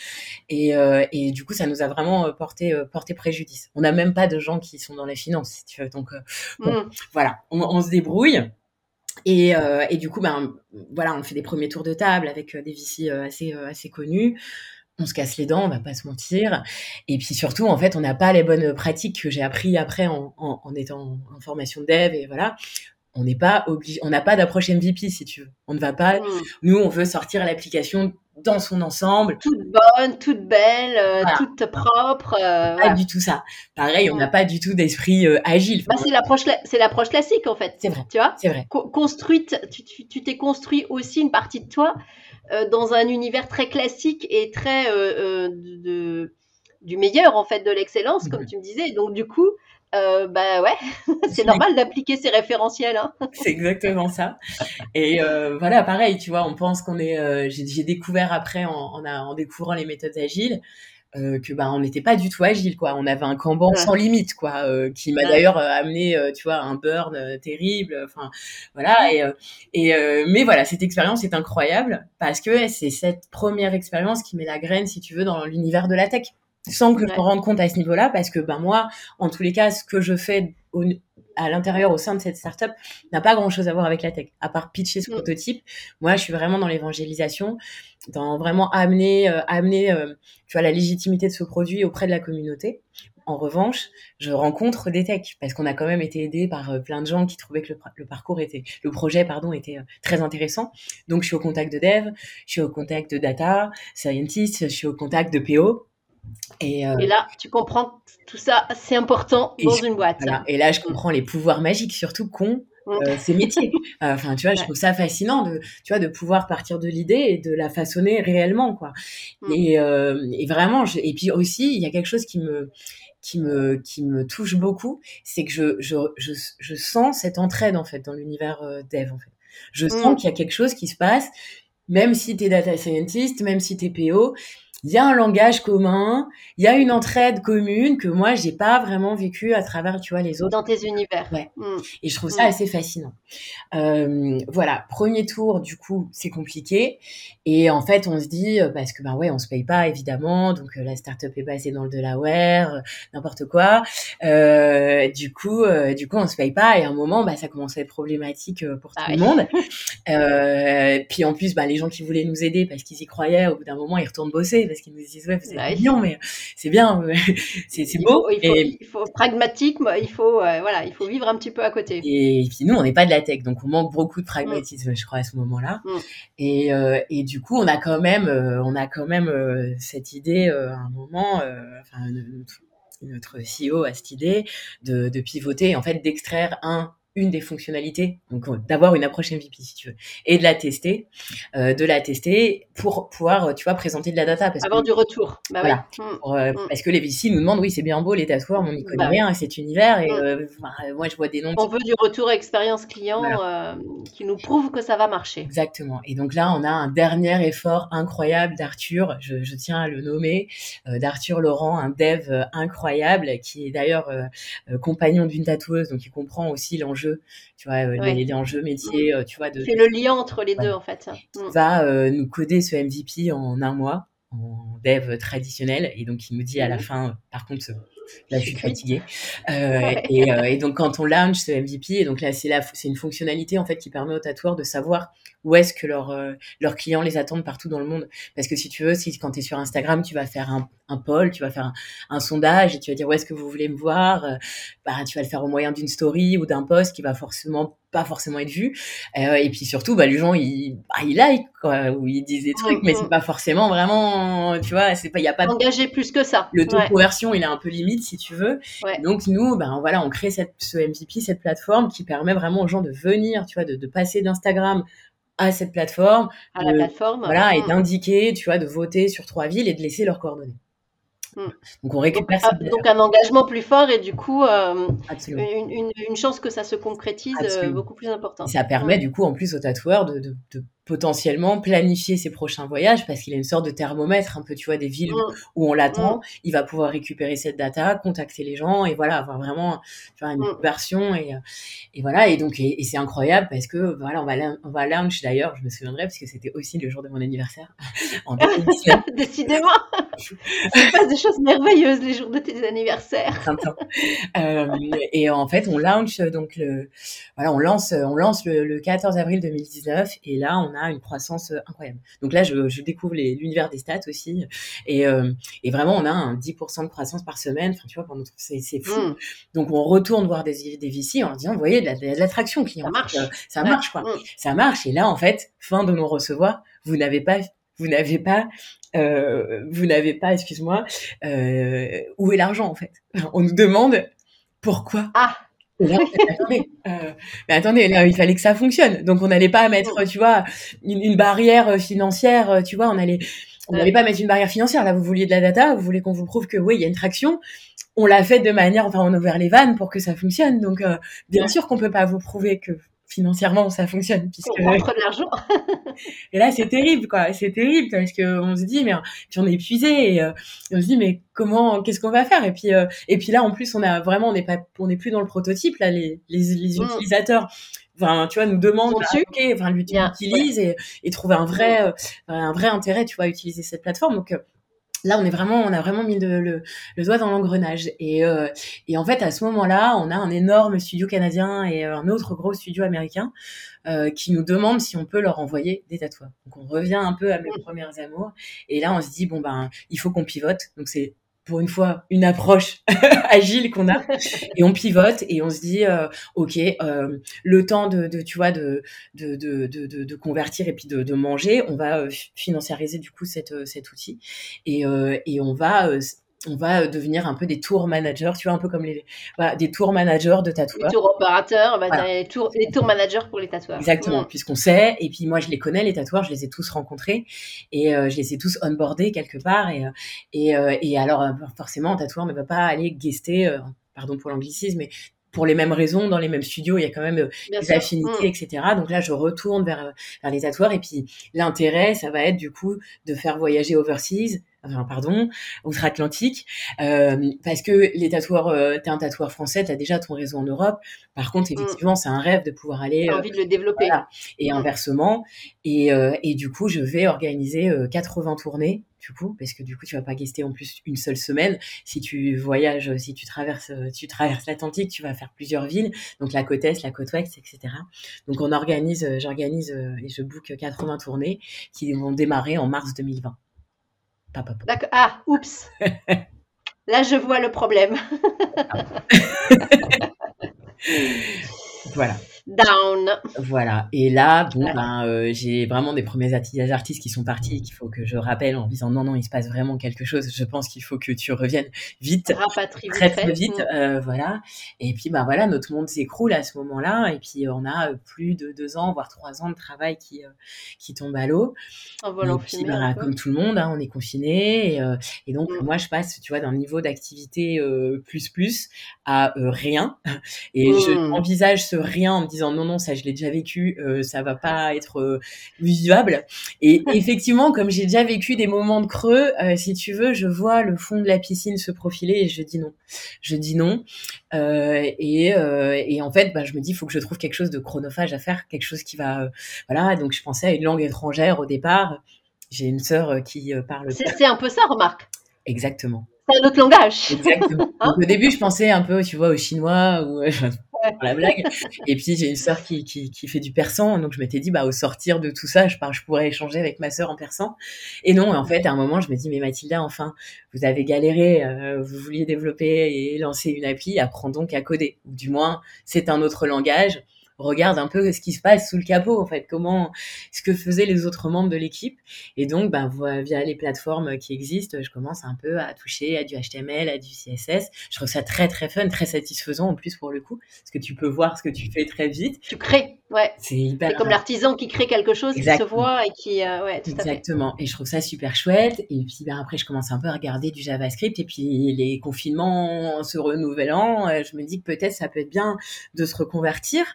Et, du coup, ça nous a vraiment porté, porté préjudice. On n'a même pas de gens qui sont dans la finance, si tu veux. Donc, mm. voilà, on, se débrouille. Et, du coup, ben voilà, on fait des premiers tours de table avec des VC assez assez connus. On se casse les dents, on va pas se mentir. Et puis surtout, en fait, on n'a pas les bonnes pratiques que j'ai appris après en, en, étant en formation de dev et voilà on n'est pas obligé, on n'a pas d'approche MVP si tu veux. On ne va pas, hmm. nous on veut sortir l'application dans son ensemble. Toute bonne, toute belle, euh, toute propre. Euh, pas du tout ça. Pareil, on n'a pas du tout d'esprit euh, agile. Bah, c'est l'approche, c'est l'approche classique en fait. C'est vrai. Tu vois? C'est vrai. construite, tu t'es construit aussi une partie de toi dans un univers très classique et très de, du meilleur en fait de l'excellence, comme tu me disais. Donc du coup, euh, bah ouais, c'est normal d'appliquer ces référentiels. Hein. c'est exactement ça. Et euh, voilà, pareil, tu vois, on pense qu'on est. Euh, j'ai découvert après, en, en, en, découvrant les méthodes agiles, euh, que bah on n'était pas du tout agile, quoi. On avait un Kanban sans limite, quoi, qui m'a d'ailleurs amené, tu vois, un burn terrible. Enfin, voilà. Et, et mais voilà, cette expérience est incroyable parce que c'est cette première expérience qui met la graine, si tu veux, dans l'univers de la tech sans que je me rende compte à ce niveau-là, parce que ben moi, en tous les cas, ce que je fais à l'intérieur, au sein de cette startup, n'a pas grand-chose à voir avec la tech, à part pitcher ce mm. prototype. Moi, je suis vraiment dans l'évangélisation, dans vraiment amener, euh, amener, euh, tu vois, la légitimité de ce produit auprès de la communauté. En revanche, je rencontre des techs parce qu'on a quand même été aidé par euh, plein de gens qui trouvaient que le, parcours était, le projet, pardon, était très intéressant. Donc, je suis au contact de dev, je suis au contact de data scientist, je suis au contact de PO. Et, euh, et, là, tu comprends tout ça, c'est important dans une boîte. Et là, je comprends les pouvoirs magiques, surtout qu'ont mm. euh, ces métiers. Enfin, tu vois, je trouve ça fascinant de, tu vois, de pouvoir partir de l'idée et de la façonner réellement, quoi. Mm. Et, euh, et, vraiment, je, et puis aussi, il y a quelque chose qui me, qui me, qui me touche beaucoup, c'est que je, je, je, je, sens cette entraide en fait dans l'univers euh, dev. En fait, je sens mm. qu'il y a quelque chose qui se passe, même si tu es data scientist, même si tu es PO, il y a un langage commun, il y a une entraide commune que moi j'ai pas vraiment vécu à travers tu vois les autres dans tes univers. Ouais. Mm. Et je trouve ça mm. assez fascinant. Euh, voilà, premier tour du coup c'est compliqué et en fait on se dit euh, parce que ben ouais on se paye pas évidemment donc euh, la startup est basée dans le Delaware euh, n'importe quoi. Euh, du coup du coup on se paye pas et à un moment bah ça commence à être problématique pour tout ah le monde. puis en plus bah les gens qui voulaient nous aider parce qu'ils y croyaient au bout d'un moment ils retournent bosser parce qu'ils nous disent ouais c'est bah, mais c'est bien, c'est beau. Il faut, il faut, pragmatique, il faut euh, voilà, il faut vivre un petit peu à côté. Et, puis nous on n'est pas de la tech, donc on manque beaucoup de pragmatisme, je crois à ce moment-là. Mm. Et, euh, et du coup on a quand même euh, on a quand même cette idée à un moment, enfin notre CEO a cette idée de, de pivoter, en fait, d'extraire un une des fonctionnalités, donc euh, d'avoir une approche MVP si tu veux, et de la tester, euh, de la tester pour pouvoir, tu vois, présenter de la data. Parce Avoir du retour. Bah voilà. Mmh. Euh, mmh. Parce que les VC nous demandent, oui, c'est bien beau les tatoueurs, on n'y connaît bah rien à cet univers, et mmh. moi je vois des noms. On veut du retour expérience client qui nous prouve que ça va marcher. Exactement. Et donc là, on a un dernier effort incroyable d'Arthur, je, je, tiens à le nommer, d'Arthur Laurent, un dev incroyable qui est d'ailleurs compagnon d'une tatoueuse, donc il comprend aussi l'enjeu tu vois, euh, les, enjeux métiers, euh, tu vois. De, C'est le lien entre les deux, en fait. Mm. Va euh, nous coder ce MVP en un mois en dev traditionnel et donc il nous dit à la mmh. fin par contre là je suis fatiguée. Euh, et, euh, et, donc quand on launch ce MVP et donc là c'est la c'est une fonctionnalité en fait qui permet aux tatoueurs de savoir où est-ce que leurs euh, leurs clients les attendent partout dans le monde. Parce que si tu veux si quand tu es sur Instagram tu vas faire un, un poll tu vas faire un, sondage et tu vas dire où est-ce que vous voulez me voir bah tu vas le faire au moyen d'une story ou d'un post qui va forcément pas forcément être vu. Euh, et puis surtout bah les gens ils bah, ils like quoi ou ils disent des trucs mais c'est pas forcément vraiment tu vois c'est pas il y a pas engagé plus que ça. le taux de conversion il est un peu limite si tu veux. Donc nous ben voilà on crée cette ce MVP cette plateforme qui permet vraiment aux gens de venir tu vois de, de passer d'Instagram à cette plateforme à la plateforme. voilà et d'indiquer tu vois de voter sur trois villes et de laisser leurs coordonnées. Mm. Donc on récupère donc, donc, un engagement plus fort et du coup euh, une, une, chance que ça se concrétise euh, beaucoup plus importante. Ça permet du coup en plus aux tatoueurs de, de, de potentiellement planifier ses prochains voyages parce qu'il a une sorte de thermomètre un peu tu vois des villes mm. où on l'attend mm. il va pouvoir récupérer cette data contacter les gens et voilà avoir vraiment vois, une mm. version et, euh, et voilà et donc et, c'est incroyable parce que voilà on va on va launch d'ailleurs je me souviendrai parce que c'était aussi le jour de mon anniversaire en décidément il passe des choses merveilleuses les jours de tes anniversaires euh, et en fait on launch donc le voilà on lance on lance le, le 14 avril 2019 et là on a une croissance euh, incroyable. Donc là, je, découvre l'univers des stats aussi. Euh, et, vraiment, on a un 10% de croissance par semaine. Enfin, tu vois, c'est fou. Mmh. Donc, on retourne voir des, des VC en disant, vous voyez, de l'attraction client. Ça marche. Euh, ça marche, quoi. Mmh. Ça marche. Et là, en fait, fin de nous recevoir, vous n'avez pas vous n'avez pas, vous n'avez pas, excuse-moi, où est l'argent en fait? On nous demande pourquoi. Ah attendez, euh, mais attendez, il fallait que ça fonctionne. Donc on n'allait pas mettre, tu vois, une, barrière euh, financière, euh, tu vois, on allait, on n'allait pas mettre une barrière financière. Là, vous vouliez de la data, vous voulez qu'on vous prouve que oui, il y a une traction. On l'a fait de manière, enfin, on a ouvert les vannes pour que ça fonctionne. Donc, bien sûr qu'on peut pas vous prouver que financièrement ça fonctionne puisque l'argent. Et là c'est terrible quoi. C'est terrible parce que on se dit mais puis on est épuisé et, on se dit mais comment qu'est-ce qu'on va faire? Et puis et puis là en plus on a vraiment on n'est pas on n'est plus dans le prototype là les les, mm. utilisateurs enfin tu vois nous demandent ah, ok enfin l'utilise et, et trouver un vrai un vrai intérêt tu vois à utiliser cette plateforme. Donc là on est vraiment on a vraiment mis le, le, doigt dans l'engrenage. Et, euh, et en fait à ce moment-là on a un énorme studio canadien et euh, un autre gros studio américain euh, qui nous demandent si on peut leur envoyer des tatouages. Donc on revient un peu à mes premières amours. Et là on se dit bon ben il faut qu'on pivote. Donc c'est pour une fois une approche agile qu'on a. Et on pivote et on se dit euh, ok euh, le temps de, de, tu vois de de, de, de, convertir et puis de, manger on va euh, financiariser du coup cette, cet outil. Et, euh, et on va on va euh, devenir un peu des tour managers, tu vois, un peu comme les voilà, des tour managers de tatoueurs. Les tour opérateurs, bah, les, tour, les tour managers pour les tatoueurs. Exactement, puisqu'on sait. Et puis moi, je les connais les tatoueurs, je les ai tous rencontrés et euh, je les ai tous onboardés quelque part. Et et, euh, et alors forcément, un tatoueur ne va pas aller guester, pardon pour l'anglicisme, mais pour les mêmes raisons, dans les mêmes studios, il y a quand même des affinités, mm. etc. Donc là, je retourne vers, vers les tatoueurs. Et puis, l'intérêt, ça va être du coup de faire voyager overseas enfin pardon, outre-Atlantique, euh, parce que les tatoueurs, euh, t'es un tatoueur français, t'as déjà ton réseau en Europe. Par contre, Mm. effectivement, c'est un rêve de pouvoir aller euh, envie de le développer. voilà. et Mm. inversement. Et, euh, et du coup, je vais organiser euh, 80 tournées, du coup, parce que du coup, tu vas pas guester en plus une seule semaine. Si tu voyages, si tu traverses, euh, tu traverses l'Atlantique, tu vas faire plusieurs villes, donc la côte est, la côte ouest, etc. Donc on organise, euh, j'organise euh, et je book 80 tournées qui vont démarrer en mars 2020. Ah, oups. Là, je vois le problème. Voilà. Down. Voilà. Et là, bon, Ouais. ben, euh, j'ai vraiment des premiers artistes qui sont partis et qu'il faut que je rappelle en disant non, non, il se passe vraiment quelque chose. Je pense qu'il faut que tu reviennes vite. Rapatrie Très, très vite. Euh, voilà. Et puis, ben voilà, notre monde s'écroule à ce moment-là. Et puis, on a euh, plus de deux ans, voire trois ans de travail qui, euh, qui tombent à l'eau. En volant puis, peu. comme tout le monde, hein, on est confiné. Et, et donc, Mm. moi, je passe, tu vois, d'un niveau d'activité plus plus à rien. Et je Mm. envisage ce rien en me disant non, non, ça, je l'ai déjà vécu, euh, ça va pas être euh, vivable. Et effectivement, comme j'ai déjà vécu des moments de creux, euh, si tu veux, je vois le fond de la piscine se profiler et je dis non. Je dis non. Et, et en fait, bah, je me dis, il faut que je trouve quelque chose de chronophage à faire, quelque chose qui va, voilà. Donc, je pensais à une langue étrangère au départ. J'ai une sœur qui parle C'est un peu ça, remarque. exactement. C'est un autre langage. Exactement. Hein Donc, au début, je pensais un peu, tu vois, au chinois ou la blague. Et puis j'ai une sœur qui, qui, fait du persan, donc je m'étais dit, bah au sortir de tout ça, je, je pourrais échanger avec ma sœur en persan. Et non, en fait, à un moment, je me dis, mais Mathilda, enfin, vous avez galéré, euh, vous vouliez développer et lancer une appli, apprends donc à coder. Du moins, c'est un autre langage. Regarde un peu ce qui se passe sous le capot, en fait, comment, ce que faisaient les autres membres de l'équipe. Et donc, ben, via les plateformes qui existent, je commence un peu à toucher à du HTML, à du CSS. Je trouve ça très, très fun, très satisfaisant en plus pour le coup, parce que tu peux voir ce que tu fais très vite. Tu crées, ouais. C'est hyper. C'est comme l'artisan qui crée quelque chose qui se Exactement. voit et qui, euh, ouais, tout à fait. Exactement. Et je trouve ça super chouette. Et puis ben, après, je commence un peu à regarder du JavaScript. Et puis les confinements se renouvelant, euh, je me dis que peut-être ça peut être bien de se reconvertir.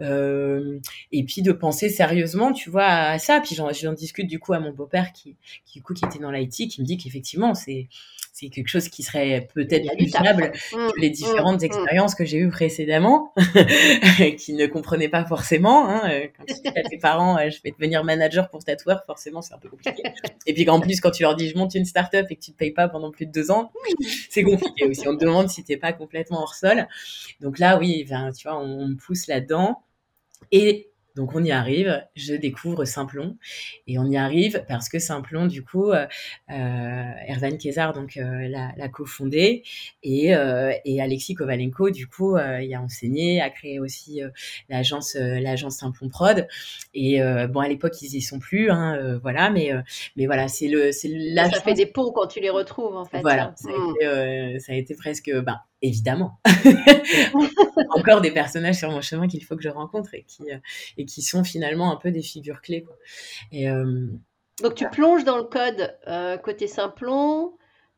Euh, et puis de penser sérieusement, tu vois, à ça. Puis j'en, discute du coup à mon beau-père qui, qui, du coup, qui était dans l'IT, qui me dit qu'effectivement, c'est, c'est quelque chose qui serait peut-être plus Mm, que les différentes mm, mm. expériences que j'ai eues précédemment, qui ne comprenaient pas forcément. Hein, euh, quand tu dis à tes parents, euh, je vais devenir manager pour tatoueur, forcément, c'est un peu compliqué. Et puis qu'en plus, quand tu leur dis, je monte une start-up et que tu te payes pas pendant plus de deux ans, c'est compliqué aussi. On te demande si t'es pas complètement hors sol. Donc là, oui, ben, tu vois, on, on me pousse là-dedans. Et donc on y arrive, je découvre Simplon. Et on y arrive parce que Simplon du coup euh, euh, Ervan Kézar donc euh, l'a, l'a cofondé. Et, euh, et Alexis Kovalenko du coup euh, y a enseigné, a créé aussi euh, l'agence euh, l'agence Simplon Prod. Et euh, bon à l'époque ils y sont plus hein, euh, voilà mais euh, mais voilà c'est le c'est Ça l'agence fait des ponts quand tu les retrouves, en fait. voilà, ça a, été, euh, ça a été presque, ben, évidemment, encore des personnages sur mon chemin qu'il faut que je rencontre et qui, euh, et qui sont finalement un peu des figures clés. Quoi. Et, euh, Donc tu plonges dans le code euh, côté Simplon.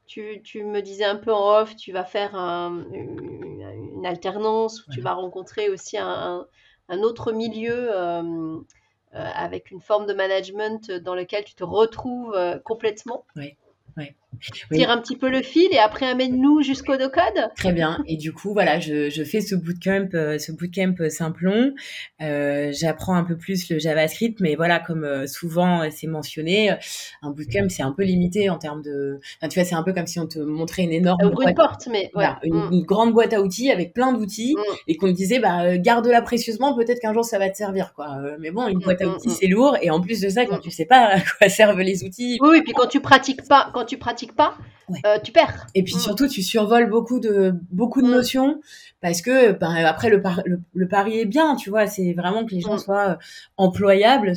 Tu, tu me disais un peu en off, tu vas faire un- une, une alternance où tu vas rencontrer aussi un, un- un autre milieu euh, avec une forme de management dans lequel tu te retrouves complètement. Oui, oui. Tire un petit peu le fil et après amène-nous jusqu'au no-code. Très bien. Et du coup, voilà, je, je fais ce bootcamp, euh, ce bootcamp euh, Simplon. Euh, J'apprends un peu plus le JavaScript, mais voilà, comme euh, souvent c'est mentionné, un bootcamp c'est un peu limité en termes de. Enfin, tu vois, c'est un peu comme si on te montrait une énorme ouvre une boîte- porte, mais ouais. voilà, une, Mm. une grande boîte à outils avec plein d'outils Mm. et qu'on te disait bah garde-la précieusement peut-être qu'un jour ça va te servir quoi mais bon une Mm, boîte à outils mm. c'est lourd et en plus de ça quand tu sais pas à quoi servent les outils Oui, oui, puis quand tu pratiques pas, quand tu pratiques pas, Ouais. euh, tu perds. et puis Mm. surtout tu survoles beaucoup de beaucoup de Mm. notions parce que après le, par- le le pari est bien tu vois c'est vraiment que les gens Mm. soient euh, employables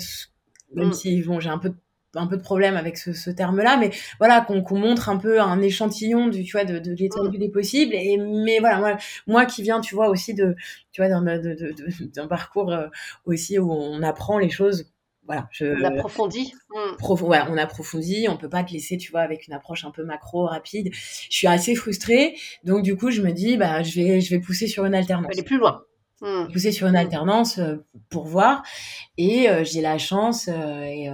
même si bon j'ai un peu de un peu de problème avec ce, ce terme-là, mais voilà qu'on montre un peu un échantillon du, tu vois, de, de l'étendue des possibles. Et mais voilà, moi, moi qui viens, tu vois, aussi de, tu vois, d'un parcours euh, aussi où on apprend les choses. Voilà, je, On approfondit. Mm. prof- voilà, on approfondit, on peut pas te laisser, tu vois, avec une approche un peu macro, rapide. Je suis assez frustrée, donc du coup, je me dis, bah, je vais, je vais pousser sur une alternance. aller plus loin. Mmh. poussé sur une alternance pour voir. Et j'ai la chance, et,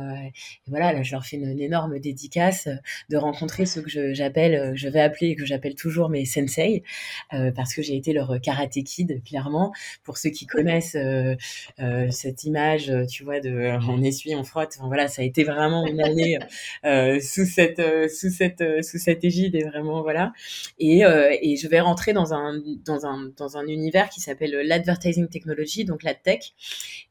voilà, là, je leur fais une, énorme dédicace de rencontrer ceux que j'appelle, je, vais appeler, que j'appelle toujours mes sensei, parce que j'ai été leur karaté kid, clairement. Pour ceux qui connaissent cette image, tu vois, de on essuie, on frotte. voilà, ça a été vraiment une année sous cette, sous cette, sous cette égide, et vraiment voilà. Et, et je vais rentrer dans un, dans un, dans un univers qui s'appelle l'advertising technology, donc la tech,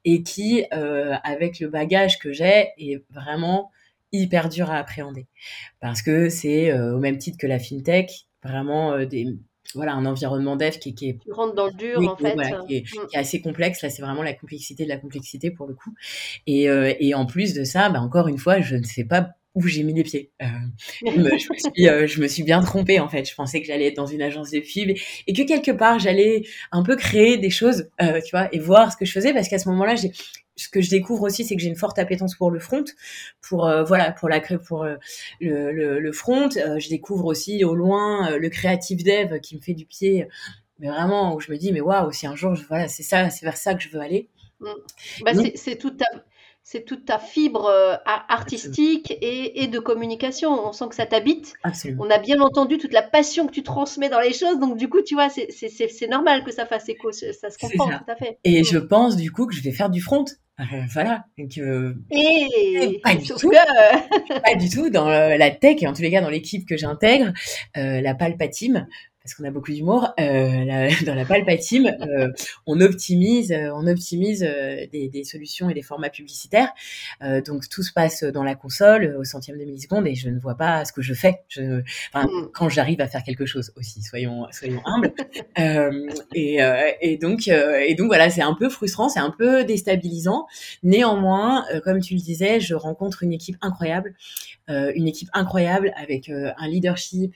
et qui, euh, avec le bagage que j'ai, est vraiment hyper dur à appréhender. Parce que c'est, euh, au même titre que la fintech, vraiment euh, des, voilà, un environnement dev qui, qui est. Tu rentres dans le dur, en fait. Mm. qui, est, assez complexe. Là, c'est vraiment la complexité de la complexité pour le coup. Et, et en plus de ça, bah, encore une fois, je ne sais pas où j'ai mis les pieds. Euh, je, me, suis, euh, je, me suis, bien trompée en fait. Je pensais que j'allais être dans une agence de pub et, que quelque part j'allais un peu créer des choses, euh, tu vois, et voir ce que je faisais parce qu'à ce moment-là, j'ai ce que je découvre aussi, c'est que j'ai une forte appétence pour le front, pour euh, voilà, pour la pour le, le, le, front. je découvre aussi au loin le creative dev qui me fait du pied, mais vraiment où je me dis mais waouh, si un jour, voilà, c'est ça, c'est vers ça que je veux aller. Mmh. Bah, c'est tout à c'est toute ta fibre euh, artistique et, de communication. On sent que ça t'habite. On a bien entendu toute la passion que tu transmets dans les choses. Donc, du coup, tu vois, c'est normal que ça fasse écho. Ça se comprend tout à fait. Et mm. je pense, du coup, que je vais faire du front. Euh, voilà. Et, pas, du tout, pas du tout dans la tech, et en tous les cas dans l'équipe que j'intègre, euh, la Palpatime, parce qu'on a beaucoup d'humour, euh, dans la Palpatime, euh, on optimise, euh, on optimise des, des, solutions et des formats publicitaires. Euh, donc tout se passe dans la console au centième de milliseconde et je ne vois pas ce que je fais. Je, enfin, mm. quand j'arrive à faire quelque chose aussi, soyons, soyons humbles. et, et, donc, et donc voilà, c'est un peu frustrant, c'est un peu déstabilisant. Néanmoins, comme tu le disais, je rencontre une équipe incroyable, une équipe incroyable avec un leadership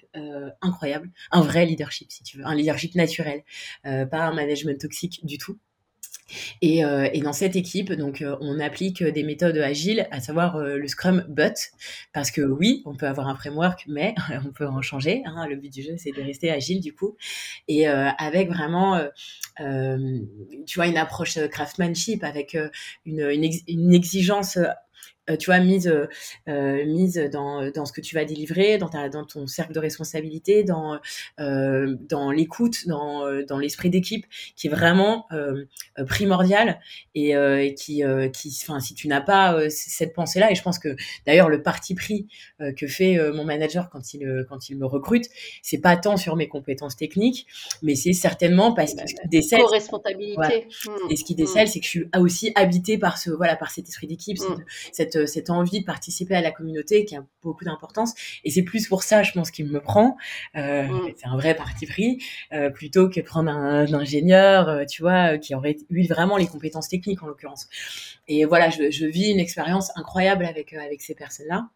incroyable, un vrai leadership si tu veux, un leadership naturel, euh, pas un management toxique du tout. Et, euh, et, dans cette équipe, donc, euh, on applique des méthodes agiles, à savoir le Scrum But, parce que oui, on peut avoir un framework, mais on peut en changer. Hein. le but du jeu, c'est de rester agile du coup, et avec vraiment, tu vois, une approche craftsmanship, avec une, une, une exigence euh, tu vois, mise, euh, euh, mise dans, dans ce que tu vas délivrer, dans, ta, dans ton cercle de responsabilité, dans, euh, dans l'écoute, dans, dans l'esprit d'équipe, qui est vraiment primordial et, et qui, qui, enfin, si tu n'as pas cette pensée-là, et je pense que d'ailleurs le parti pris que fait mon manager quand il, quand il me recrute, c'est pas tant sur mes compétences techniques, mais c'est certainement parce que ce qui décèle, responsabilité. Mmh. Et ce qui décèle, mmh. c'est que je suis aussi habité par ce, voilà, par cet esprit d'équipe, mmh. cette cette, envie de participer à la communauté qui a beaucoup d'importance. Et c'est plus pour ça, je pense, qu'il me prend. Euh, mm. C'est un vrai parti pris, euh, plutôt que prendre un, ingénieur, euh, tu vois, qui aurait eu vraiment les compétences techniques en l'occurrence. Et voilà, je, je vis une expérience incroyable avec avec ces personnes-là.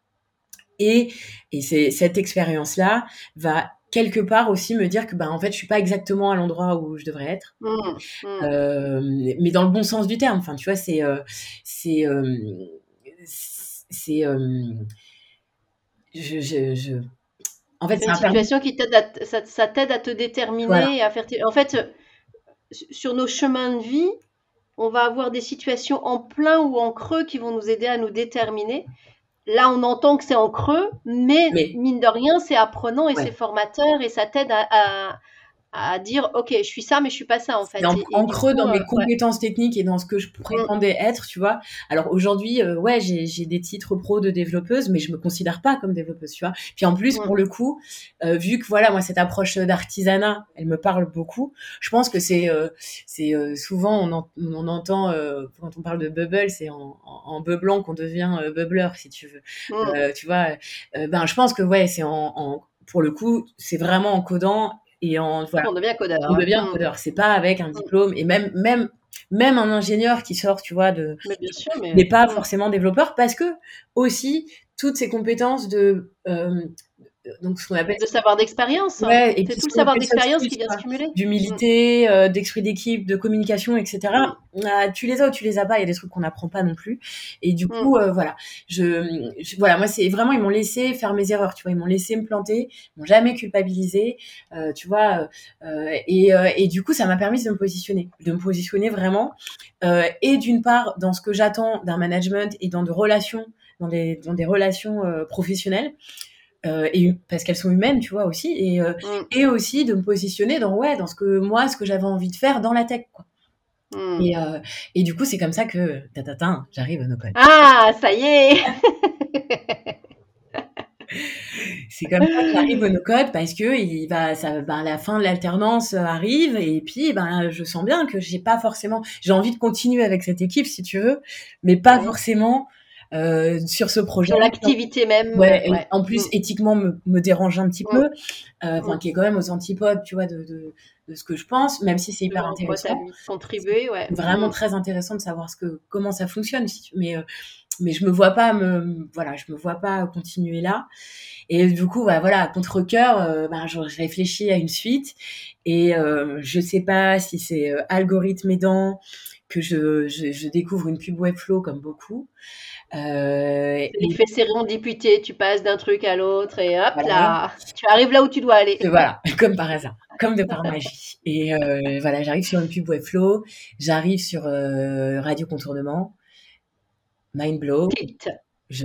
Et, et cette expérience-là va quelque part aussi me dire que bah en fait je suis pas exactement à l'endroit où je devrais être mm. Mm. Euh, mais dans le bon sens du terme enfin tu vois c'est euh, c'est c'est euh, je, je, en fait c'est une situation qui t'aide ça, ça t'aide à te déterminer à faire en fait sur nos chemins de vie on va avoir des situations en plein ou en creux qui vont nous aider à nous déterminer. Là, on entend que c'est en creux, mais, mine de rien, c'est apprenant et c'est formateur et ça t'aide à, à dire ok je suis ça mais je suis pas ça en fait. En, creux dans mes euh, compétences techniques et dans ce que je prétendais être tu vois. Alors aujourd'hui euh, ouais j'ai des titres pro de développeuse mais je me considère pas comme développeuse tu vois. Puis en plus pour le coup euh, vu que voilà moi cette approche d'artisanat elle me parle beaucoup je pense que c'est c'est souvent on, on entend quand on parle de bubble c'est en, en, beublant qu'on devient bubbleur si tu veux. Tu vois ben je pense que ouais c'est en pour le coup, c'est vraiment en codant et en, voilà. On devient codeur. On hein. devient mm. codeur. C'est pas avec un mm. diplôme. Et même, même, même un ingénieur qui sort, tu vois, de. n'est pas mm. forcément développeur parce que aussi, toutes ces compétences de, euh, donc ce qu'on appelle de savoir d'expérience. Ouais, c'est tout le savoir d'expérience qui vient se cumuler. D'humilité, mm. euh, d'esprit d'équipe, de communication, etc. Mm. Euh, tu les as ou tu les as pas. Il y a des trucs qu'on n'apprend pas non plus. Et du coup, mm. euh, voilà, je, voilà, moi c'est vraiment ils m'ont laissé faire mes erreurs. Tu vois, ils m'ont laissé me planter, ils m'ont jamais culpabilisé. tu vois, et, et du coup, ça m'a permis de me positionner, de me positionner vraiment. et d'une part dans ce que j'attends d'un management et dans de relations dans des, dans des relations professionnelles euh, et parce qu'elles sont humaines, tu vois aussi, et, euh, mm. et aussi de me positionner dans ouais, dans ce que moi, ce que j'avais envie de faire dans la tech, quoi. Mm. Et, euh, et, du coup, c'est comme ça que ta j'arrive à codes. Ah, ça y est. c'est comme ça que j'arrive au no-code parce que il va, ça, ben, la fin de l'alternance arrive et puis ben, je sens bien que j'ai pas forcément, j'ai envie de continuer avec cette équipe si tu veux, mais pas forcément euh, sur ce projet. l'activité même. Ouais, En plus, mm. éthiquement, me, me, dérange un petit mm. peu. Euh, enfin, mm. qui est quand même aux antipodes, tu vois, de, de, de ce que je pense, même si c'est hyper intéressant. Contribuer, ouais. Vraiment très intéressant de savoir ce que, comment ça fonctionne. Mais, euh, mais je me vois pas me, voilà, je me vois pas continuer là. Et du coup, bah, voilà, contre cœur, euh, bah, je, réfléchis à une suite et euh, je sais pas si c'est algorithme aidant que je, je, je, découvre une pub Webflow comme beaucoup. Euh, L'effet sérendipité, tu passes d'un truc à l'autre et hop là, tu arrives là où tu dois aller. Et voilà, comme par hasard, comme de par magie. Et euh, voilà, j'arrive sur une pub Webflow, j'arrive sur euh, Radio Contournement, Mindblow. Je, je,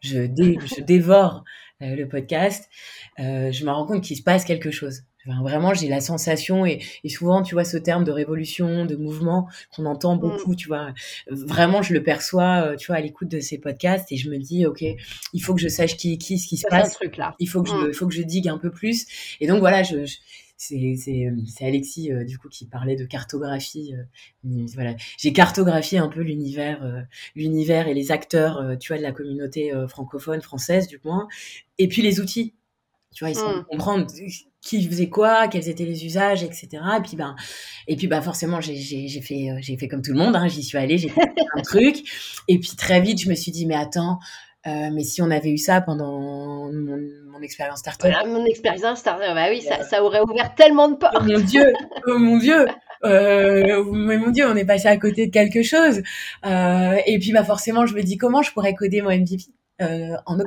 je, dévore euh, le podcast. Euh, je me rends compte qu'il se passe quelque chose vraiment, j'ai la sensation, et, souvent, tu vois, ce terme de révolution, de mouvement qu'on entend mm. beaucoup, tu vois, vraiment, je le perçois, euh, tu vois, à l'écoute de ces podcasts, et je me dis, ok, il faut que je sache qui qui, ce qui se passe. Truc là. Il faut que je, mm. faut que je digue un peu plus. Et donc voilà, je, c'est Alexis euh, du coup qui parlait de cartographie. Euh, voilà, j'ai cartographié un peu l'univers, l'univers et les acteurs, tu vois, de la communauté francophone française du moins, et puis les outils. Tu vois, ils sont mm. comprendre qui faisait quoi, quels étaient les usages, etc. Et puis ben, et puis bah forcément j'ai fait euh, j'ai fait comme tout le monde, hein, j'y suis allée, j'ai fait un truc. Et puis très vite je me suis dit mais attends, euh, mais si on avait eu ça pendant mon, mon expérience startup. Voilà, mon expérience startup, bah oui, ça, ça, aurait ouvert tellement de portes. Oh mon Dieu, oh mon Dieu, euh, mais mon Dieu, on est passé à côté de quelque chose. Euh, et puis bah forcément, je me dis comment je pourrais coder mon MVP euh, en.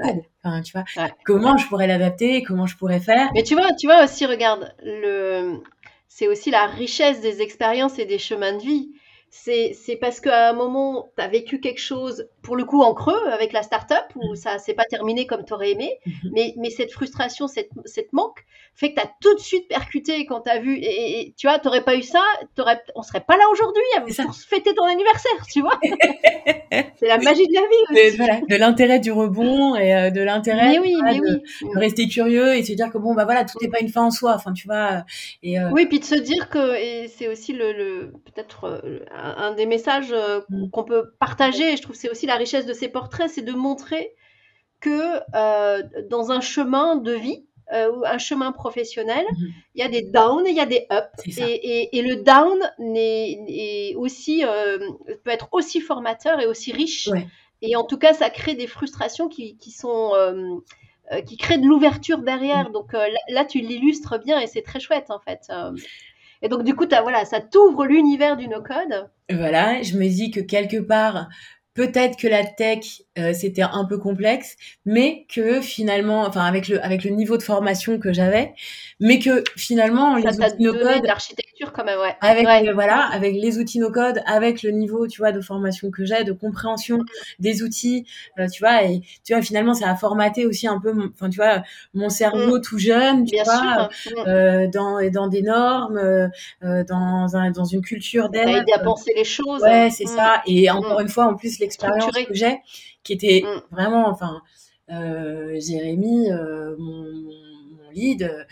Enfin, tu vois, comment je pourrais l'adapter, comment je pourrais faire. Mais tu vois, tu vois aussi, regarde, le, c'est aussi la richesse des expériences et des chemins de vie c'est parce qu'à un moment, tu as vécu quelque chose, pour le coup, en creux avec la start-up, où mm. ça s'est pas terminé comme tu aurais aimé, mm-hmm. mais, mais cette frustration, cette, cette manque, fait que tu as tout de suite percuté quand tu as vu, et, tu vois, tu pas eu ça, aurais, on serait pas là aujourd'hui pour fêter ton anniversaire, tu vois. c'est la magie de la vie. Aussi. De, l'intérêt du rebond et euh, de l'intérêt oui, de, oui. de, rester curieux et se dire que bon, bah voilà, tout n'est pas une fin en soi, enfin, tu vois. Et, euh, Oui, puis de se dire que, et c'est aussi le, le peut-être euh, un des messages euh, mm. qu'on peut partager, et je trouve que c'est aussi la richesse de ces portraits, c'est de montrer que euh, dans un chemin de vie, euh, un chemin professionnel, mm-hmm. il y a des downs et il y a des ups. Et, le down est, aussi, peut être aussi formateur et aussi riche. Et en tout cas, ça crée des frustrations qui, sont qui créent de l'ouverture derrière. Mm. Donc là, tu l'illustres bien et c'est très chouette en fait. Et donc, du coup, as, voilà, ça t'ouvre l'univers du no-code. Voilà, je me dis que quelque part, peut-être que la tech euh, c'était un peu complexe, mais que finalement, enfin avec le avec le niveau de formation que j'avais, mais que finalement les code, l'architecture quand même, ouais. Avec voilà, avec les outils no code, avec le niveau, tu vois, de formation que j'ai, de compréhension des outils, euh, tu vois, et tu vois finalement ça a formaté aussi un peu, enfin tu vois, mon cerveau mm. tout jeune, tu vois, euh, dans dans des normes, euh, dans un dans une culture d'aide. aidé à penser les choses. Ouais, c'est mm. ça. Et encore mm. une fois, en plus l'expérience que j'ai qui était mm. vraiment, enfin, euh, Jérémy, euh, mon, mon, lead, euh,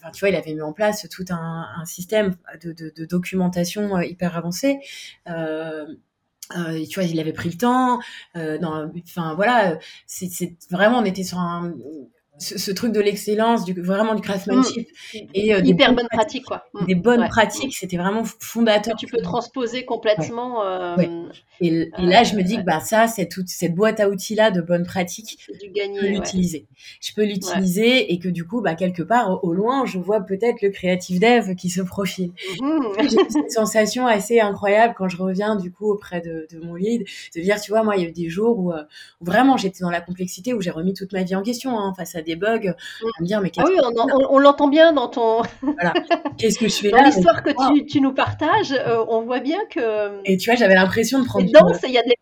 enfin, tu vois, il avait mis en place tout un, système de, documentation euh, hyper avancé. Euh, euh, tu vois, il avait pris le temps. Euh, enfin voilà, c'est vraiment, on était sur un, ce, truc de l'excellence, du, vraiment du craftsmanship. Mmh. Et, euh, Hyper bonne pratique, quoi. Mmh. Des bonnes pratiques, c'était vraiment fondateur. tu peux transposer complètement. Euh, et, là, je me dis que bah, ça, cette, cette boîte à outils-là de bonnes pratiques, je peux l'utiliser. Je peux l'utiliser et que du coup, bah, quelque part, au, loin, je vois peut-être le creative dev qui se profile. Mmh. J'ai cette sensation assez incroyable quand je reviens du coup auprès de, de mon lead, de dire, tu vois, moi, il y a eu des jours où, euh, vraiment j'étais dans la complexité, où j'ai remis toute ma vie en question hein, face à des bugs, à me dire, mais ah oui, on, l'entend bien dans ton. voilà. Qu'est-ce que je fais là? L'histoire que tu, tu, nous partages, euh, on voit bien que. Et tu vois, j'avais l'impression de prendre. il y a de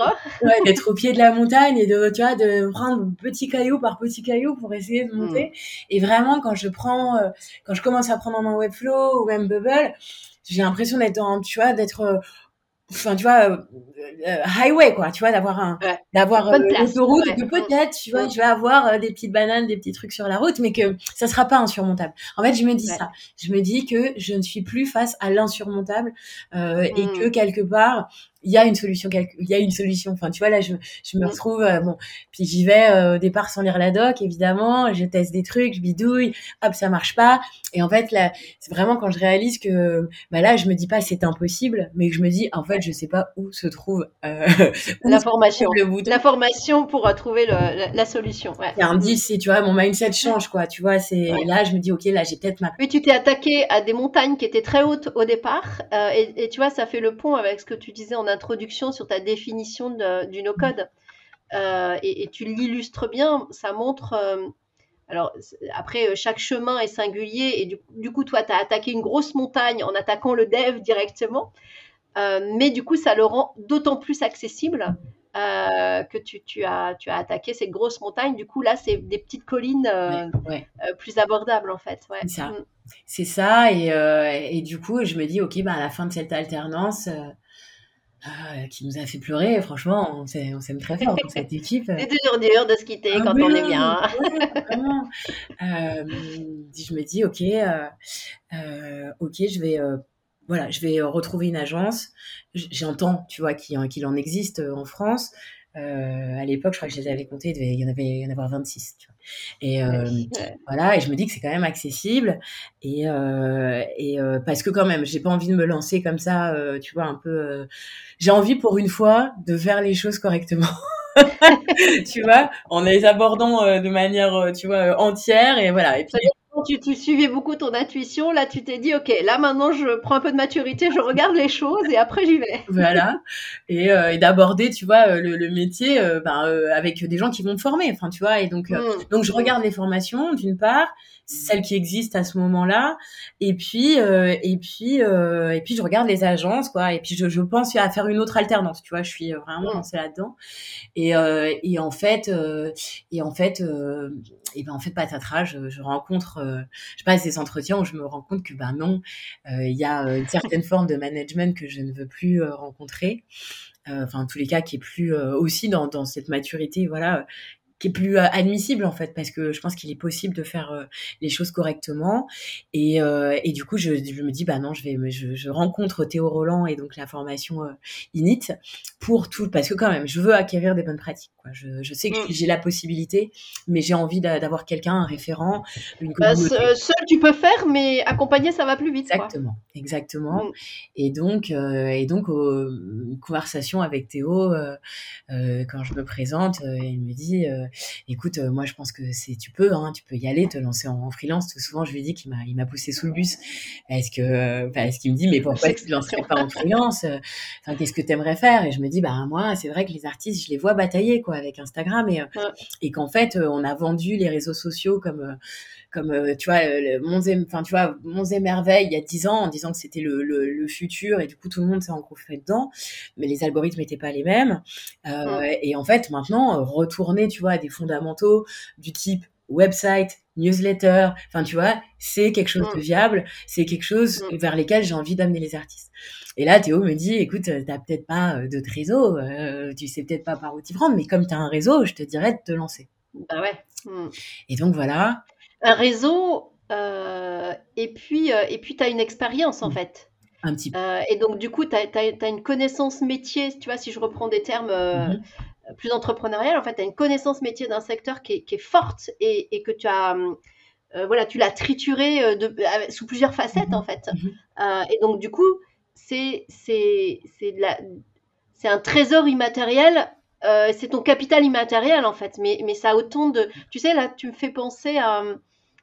hein. ouais, d'être au pied de la montagne et de, tu vois, de prendre petit caillou par petit caillou pour essayer de monter. Hmm. Et vraiment, quand je prends, euh, quand je commence à prendre en main Webflow ou même Bubble, j'ai l'impression d'être en, tu vois, d'être euh, enfin tu vois euh, euh, highway quoi tu vois d'avoir un d'avoir euh, l'autoroute que peut-être tu vois je vais avoir des petites bananes des petits trucs sur la route mais que ça sera pas insurmontable. En fait je me dis ça. Je me dis que je ne suis plus face à l'insurmontable et que mmh. quelque part il y a une solution il y a une solution. Enfin tu vois là je, je me retrouve euh, bon puis j'y vais euh, au départ sans lire la doc évidemment. Je teste des trucs je bidouille hop ça marche pas. Et en fait là c'est vraiment quand je réalise que bah là je me dis pas c'est impossible mais que je me dis en fait je sais pas où se trouve euh, l'information. l'information pour trouver le, la, solution ouais. un indice tu vois mon mindset change quoi. Tu vois c'est là je me dis ok là j'ai peut-être ma oui tu t'es attaqué à des montagnes qui étaient très hautes au départ et, et, tu vois ça fait le pont avec ce que tu disais en introduction sur ta définition du no-code. Euh, et, tu l'illustres bien, ça montre. Euh, alors, après, euh, chaque chemin est singulier et du, coup, toi, tu as attaqué une grosse montagne en attaquant le dev directement. mais du coup, ça le rend d'autant plus accessible que tu, as, tu as attaqué cette grosse montagne. Du coup, là, c'est des petites collines plus abordables, en fait. C'est ça. Mm. Et, du coup, je me dis, OK, bah, à la fin de cette alternance, ah, qui nous a fait pleurer. Franchement, on s'aime très fort dans cette équipe. C'est toujours dur de se quitter ah quand on est bien. euh, je me dis, ok, euh, euh, ok, je vais, euh, voilà, je vais retrouver une agence. J'entends, tu vois, qu'il en existe en France. À l'époque, je crois que je les avais comptés, il y en avait, il y en avoir 26. Tu vois. Et euh, voilà, et je me dis que c'est quand même accessible. Et, euh, et euh, parce que quand même, j'ai pas envie de me lancer comme ça, tu vois, un peu. j'ai envie pour une fois de faire les choses correctement. tu vois, en les abordant de manière, tu vois, entière. Et voilà. Et puis, tu, tu, suivais beaucoup ton intuition, là tu t'es dit, ok, là maintenant je prends un peu de maturité, je regarde les choses et après j'y vais. voilà. Et, euh, et d'aborder, tu vois, euh, le, le métier euh, ben, avec des gens qui vont me former. Enfin, tu vois, et donc, mm. donc je regarde les formations d'une part, celles qui existent à ce moment-là, et puis, et puis, et puis je regarde les agences, quoi. Et puis je, je pense à faire une autre alternance, tu vois, je suis vraiment mm. lancée là-dedans. Et, et en fait, et en fait, et ben en fait patatras, je, je rencontre, euh, je passe des entretiens où je me rends compte que ben non, euh, il y a une certaine forme de management que je ne veux plus euh, rencontrer. Enfin, en tous les cas, qui est plus aussi dans, dans cette maturité, voilà, qui est plus euh, admissible en fait parce que je pense qu'il est possible de faire euh, les choses correctement et, euh, et du coup je, je, me dis bah non je vais je, je rencontre Théo Roland et donc la formation Init pour tout parce que quand même je veux acquérir des bonnes pratiques quoi. Je, je sais que mm. j'ai la possibilité mais j'ai envie d'avoir quelqu'un un référent une bah, seul tu peux faire mais accompagner ça va plus vite exactement quoi. exactement mm. et donc et donc une conversation avec Théo quand je me présente il me dit écoute, euh, moi je pense que c'est tu peux, hein, tu peux y aller, te lancer en, freelance. Tout souvent, je lui dis qu'il m'a, il m'a poussé sous le bus parce que, euh, parce qu'il me dit mais pourquoi tu ne lancerais pas en freelance Enfin, qu'est-ce que tu aimerais faire? Et je me dis bah moi, c'est vrai que les artistes, je les vois batailler quoi avec Instagram. Et et qu'en fait, on a vendu les réseaux sociaux comme comme tu vois mon enfin tu vois émerveil il y a dix ans en disant que c'était le, le, futur et du coup tout le monde s'est engouffré dedans mais les algorithmes n'étaient pas les mêmes et en fait maintenant retourner tu vois des fondamentaux du type website, newsletter, enfin tu vois, c'est quelque chose de mm. viable, c'est quelque chose mm. vers lesquels j'ai envie d'amener les artistes. Et là, Théo me dit, écoute, t'as peut-être pas euh, d'autres réseaux, euh, tu sais peut-être pas par où t'y prendre, mais comme t'as un réseau, je te dirais de te lancer. Bah ouais. Mm. Et donc voilà. Un réseau, euh, et puis et puis t'as une expérience en fait. Un petit peu. et donc du coup, t'as as, une connaissance métier, tu vois, si je reprends des termes. Mm-hmm. plus entrepreneuriale, en fait, tu as une connaissance métier d'un secteur qui est, forte et, que tu as, voilà, tu l'as trituré de, sous plusieurs facettes, en fait. Mm-hmm. et donc, du coup, c'est un trésor immatériel euh, c'est ton capital immatériel en fait, mais, mais ça a autant de... Tu sais, là, tu me fais penser à...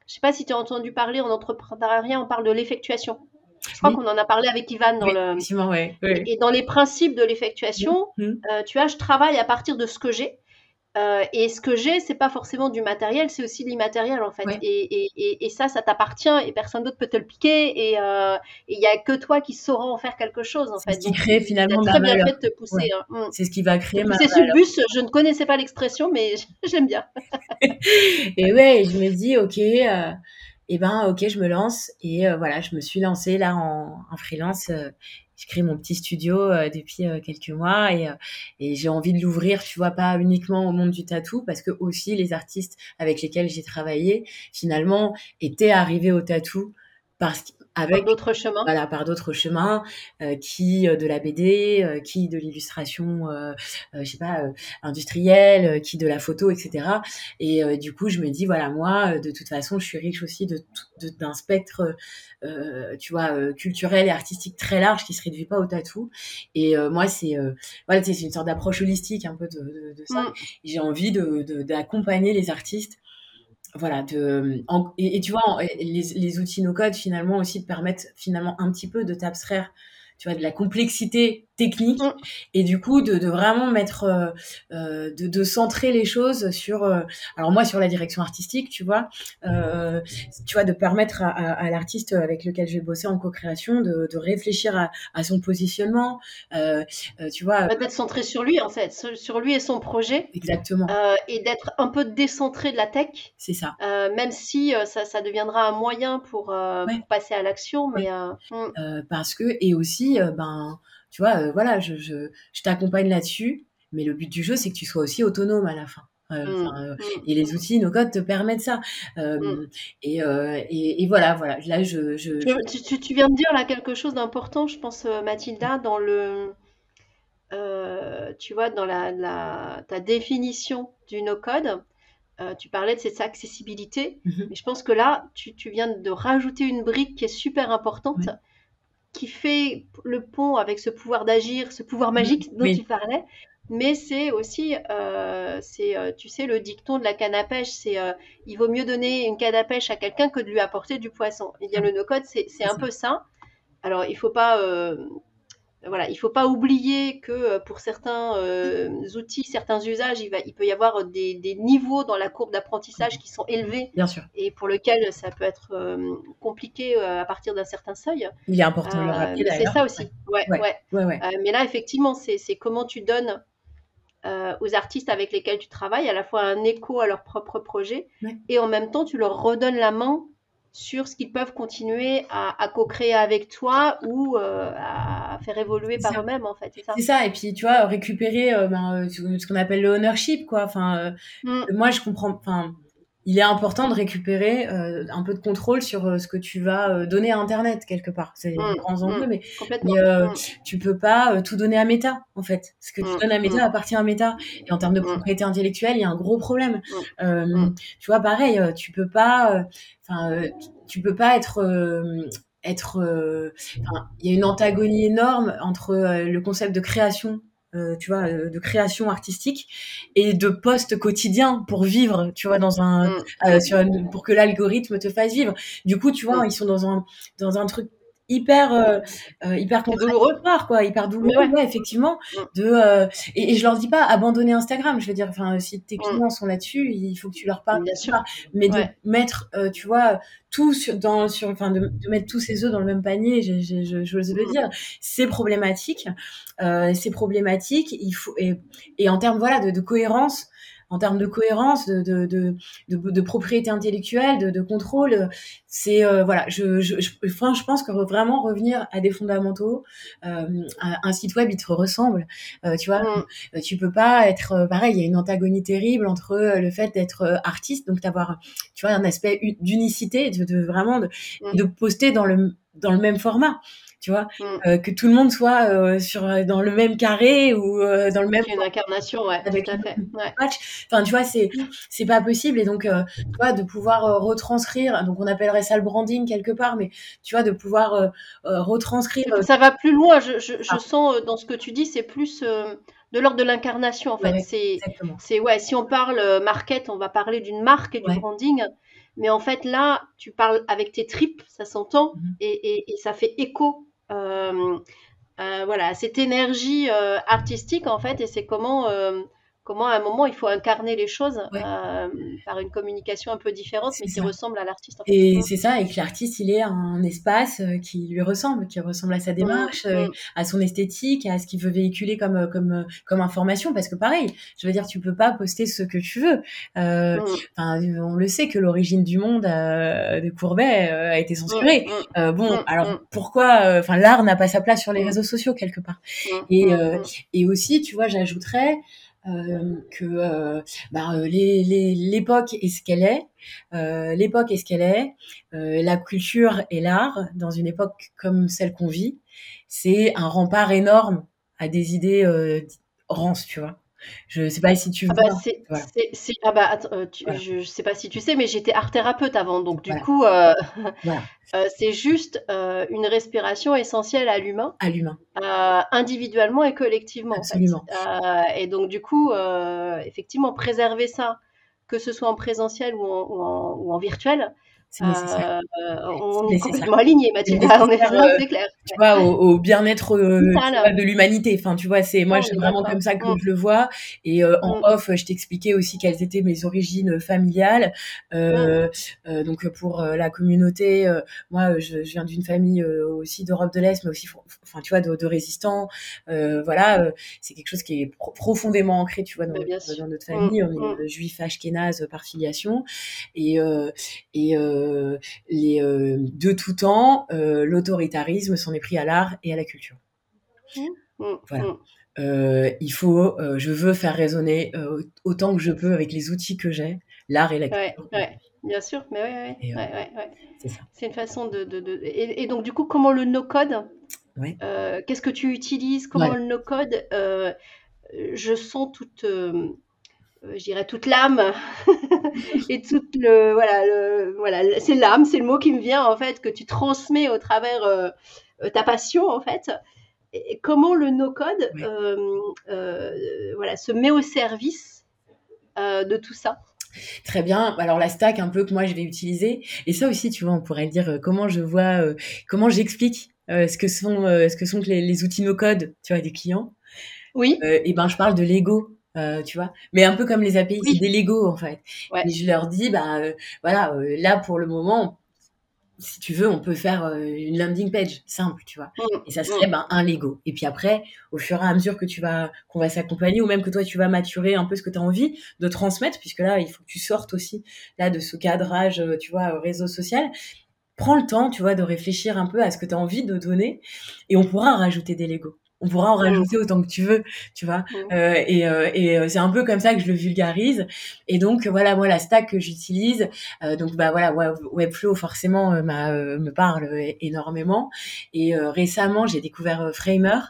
Je sais pas si tu as entendu parler en entrepreneuriat, on parle de l'effectuation. Je crois qu'on en a parlé avec Ivan dans le... Ouais, Et dans les principes de l'effectuation, mmh. euh, tu vois, je travaille à partir de ce que j'ai. Euh, et ce que j'ai, c'est pas forcément du matériel, c'est aussi de l'immatériel en fait. Et, et, et, ça, ça t'appartient et personne d'autre peut te le piquer. Et euh, il y a que toi qui sauras en faire quelque chose en fait. C'est ce qui crée finalement très bien fait de te pousser. Hein. Mm. C'est ce qui va créer ma C'est ce bus. Je ne connaissais pas l'expression, mais j'aime bien. et ouais, je me dis ok. Euh, et eh ben ok, je me lance et euh, voilà, je me suis lancée là en, en freelance je crée mon petit studio euh, depuis euh, quelques mois et, euh, et j'ai envie de l'ouvrir, tu vois, pas uniquement au monde du tatou, parce que aussi les artistes avec lesquels j'ai travaillé, finalement, étaient arrivés au tatou parce avec d'autres chemins? voilà par d'autres chemins euh, qui euh, de la BD euh, qui de l'illustration je sais pas industrielle qui de la photo etc et du coup je me dis voilà moi de toute façon je suis riche aussi de d'un spectre tu vois culturel et artistique très large qui se réduit pas au tatou. Et moi c'est voilà c'est une sorte d'approche holistique un peu de, de, ça. Mm. j'ai envie de d'accompagner les artistes voilà de et, tu vois les, les outils no code finalement aussi te permettent finalement un petit peu de t'abstraire tu vois de la complexité technique mm. et du coup de, de vraiment mettre euh, euh, de, de, centrer les choses sur euh, alors moi sur la direction artistique tu vois euh, tu vois de permettre à, à, l'artiste avec lequel je vais bosser en co-création de, de réfléchir à, à, son positionnement tu vois. D'être centré sur lui en fait sur lui et son projet exactement. et d'être un peu décentré de la tech c'est ça. même si ça, ça deviendra un moyen pour, pour passer à l'action mais mm. parce que et aussi ben tu vois, euh, voilà, je, je, je t'accompagne là-dessus, mais le but du jeu, c'est que tu sois aussi autonome à la fin. Euh, mmh. euh, mmh. et les outils no code te permettent ça mmh. et, et, et, voilà voilà là je, je, Tu, tu, viens de dire là quelque chose d'important je pense Mathilda dans le tu vois dans la, la, ta définition du no code tu parlais de cette accessibilité mais je pense que là tu, tu, viens de rajouter une brique qui est super importante qui fait le pont avec ce pouvoir d'agir, ce pouvoir magique dont tu parlais. Mais c'est aussi, euh, c'est, euh, tu sais, le dicton de la canne à pêche, c'est euh, il vaut mieux donner une canne à pêche à quelqu'un que de lui apporter du poisson. Il y a le no-code, c'est, un peu ça. Alors, il faut pas voilà, il faut pas oublier que euh, pour certains euh, outils, certains usages, il, va, il peut y avoir des, des niveaux dans la courbe d'apprentissage qui sont élevés. Bien sûr. Et pour lesquels ça peut être euh, compliqué à partir d'un certain seuil. Il est important de le rappeler. c'est ça aussi. Ouais, ouais. ouais. mais là, effectivement, c'est comment tu donnes aux artistes avec lesquels tu travailles à la fois un écho à leur propre projet et en même temps, tu leur redonnes la main sur ce qu'ils peuvent continuer à, co-créer avec toi ou euh, à faire évoluer par eux-mêmes en fait. C'est ça. Et puis tu vois récupérer euh, ben, euh, ce qu'on appelle le ownership quoi. Enfin, mm. moi je comprends. Enfin, il est important de récupérer euh, un peu de contrôle sur euh, ce que tu vas euh, donner à Internet quelque part. C'est mmh, un grand enjeu, mmh, mais, mais mmh. tu peux pas tout donner à Meta en fait. Ce que tu donnes à Meta appartient à Meta. Et en termes de propriété intellectuelle, il y a un gros problème. Tu vois, pareil, tu peux pas, enfin, tu peux pas être être il y a une antagonie énorme entre le concept de création euh, tu vois, euh, de création artistique et de poste quotidien pour vivre, tu vois, dans un, mm. euh, sur pour que l'algorithme te fasse vivre. Du coup, tu vois, mm. ils sont dans un, dans un truc hyper euh, euh hyper douloureux quoi hyper douloureux ouais. effectivement mm. de euh, et, je leur dis pas abandonner Instagram je veux dire enfin si tes mm. clients sont là-dessus il faut que tu leur parles bien sûr mais de mettre euh, tu vois tout sur dans sur enfin de, mettre tous ces œufs dans le même panier je je, je, veux mm. dire c'est problématique c'est problématique il faut et, et en termes voilà de, de cohérence en termes de cohérence, de, de, de, de propriété intellectuelle, de, contrôle. C'est euh, voilà, je, je, je, je pense que vraiment revenir à des fondamentaux, euh, un site web il te ressemble, euh, tu vois. Mm. Tu peux pas être pareil. Il y a une antagonie terrible entre le fait d'être artiste, donc d'avoir, tu vois, un aspect d'unicité, de, vraiment de, mm. de poster dans le dans le même format tu vois, mm. que tout le monde soit sur dans le même carré ou dans le même une incarnation, ouais, tout à fait. Enfin, tu vois, c'est c'est pas possible et donc tu vois de pouvoir retranscrire, donc on appellerait ça le branding quelque part, mais tu vois de pouvoir retranscrire. Ça va plus loin. Je, je, je ah. sens dans ce que tu dis, c'est plus de l'ordre de l'incarnation en fait. c'est, c'est ouais, si on parle euh, market, on va parler d'une marque et du branding, mais en fait là, tu parles avec tes tripes, ça s'entend mhm. et, et, ça fait écho. Euh, euh, voilà, cette énergie artistique en fait, et c'est comment comment à un moment il faut incarner les choses euh, par une communication un peu différente, mais qui ressemble à l'artiste. Et c'est ça, et que l'artiste, il est un espace euh, qui lui ressemble, qui ressemble à sa démarche, euh, à son esthétique, à ce qu'il veut véhiculer comme comme comme information, parce que pareil, je veux dire, tu peux pas poster ce que tu veux. Euh, On le sait que l'origine du monde de Courbet a été censurée. bon, alors pourquoi Enfin, l'art n'a pas sa place sur les réseaux sociaux quelque part. Et et aussi, tu vois, j'ajouterais euh, que euh, bah, euh, l'époque est ce qu'elle est, l'époque est ce qu'elle est, la culture et l'art dans une époque comme celle qu'on vit, c'est un rempart énorme à des idées rances, tu vois. Je sais pas si tu ah bah, ah bah, euh, je, sais pas si tu sais, mais j'étais art thérapeute avant, donc du coup, euh, euh, c'est juste une respiration essentielle à l'humain. À l'humain. individuellement et collectivement. Absolument. et donc du coup, effectivement, préserver ça, que ce soit en présentiel ou ou en virtuel, c'est nécessaire. Euh, on est complètement aligné, Mathilde. On est c'est clair. Tu vois, au, bien-être euh, de l'humanité. Enfin, tu vois, c'est moi, c'est vraiment comme ça que mm. je le vois. Et euh, en mm. off, je t'expliquais aussi quelles étaient mes origines familiales. Mm. donc pour la communauté, moi, je, viens d'une famille aussi d'Europe de l'Est, mais aussi, enfin, tu vois, de, résistants. voilà, c'est quelque chose qui est profondément ancré, tu vois, dans, dans notre famille. On est juif ashkénaze par filiation, et et euh, les, euh, de tout temps, euh, l'autoritarisme s'en est pris à l'art et à la culture. Mmh. Mmh. Voilà. Mmh. il faut, je veux faire résonner autant que je peux avec les outils que j'ai, l'art et la culture. Ouais, bien sûr, mais ouais, ouais, c'est une façon de. de, Et, donc, du coup, comment le no-code Qu'est-ce que tu utilises Comment le no-code Je sens toute je dirais toute l'âme et toute le voilà le, voilà c'est l'âme c'est le mot qui me vient en fait que tu transmets au travers euh, euh, ta passion en fait et comment le no code voilà se met au service de tout ça? Très bien. Alors la stack un peu que moi je vais utiliser et ça aussi tu vois on pourrait dire comment je vois comment j'explique ce que sont ce que sont les, les outils no code tu vois des clients? Oui. et ben je parle de Lego euh, tu vois. Mais un peu comme les API c'est des Lego en fait. Et je leur dis bah euh, voilà euh, là pour le moment si tu veux on peut faire une landing page simple tu vois. Mmh, et ça serait mmh. ben, un Lego. Et puis après au fur et à mesure que tu vas qu'on va s'accompagner ou même que toi tu vas maturer un peu ce que tu as envie de transmettre puisque là il faut que tu sortes aussi là de ce cadrage tu vois réseau social prends le temps tu vois de réfléchir un peu à ce que tu as envie de donner et on pourra rajouter des Lego on pourra en rajouter autant que tu veux, tu vois. Euh, et, euh, et euh, c'est un peu comme ça que je le vulgarise. Et donc voilà, moi la stack que j'utilise, donc bah voilà, Webflow forcément me parle énormément. Et récemment, j'ai découvert Framer.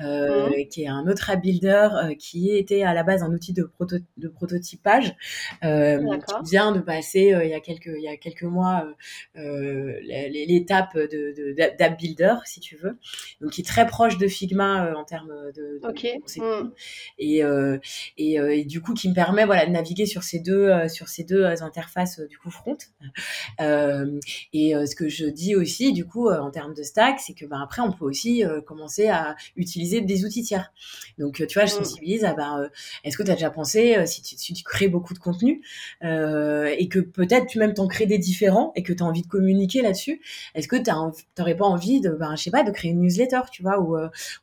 Euh, mmh. qui est un autre app builder euh, qui était à la base un outil de, proto de prototypage, euh, qui vient de passer il y a quelques il y a quelques mois l'étape de d'app builder si tu veux, donc qui est très proche de Figma en termes de, de mmh. et, et, et du coup qui me permet voilà de naviguer sur ces deux sur ces deux interfaces du coup front. et ce que je dis aussi du coup en termes de stack, c'est que ben après on peut aussi commencer à utiliser des outils tiers. Donc, euh, tu vois, je mm. sensibilise à, bah, euh, est-ce que tu as déjà pensé, euh, si tu, tu, crées beaucoup de contenu, et que peut-être tu même t'en crées des différents, et que tu as envie de communiquer là-dessus, est-ce que tu n'aurais pas envie de, bah, je sais pas, de créer une newsletter, tu vois, ou,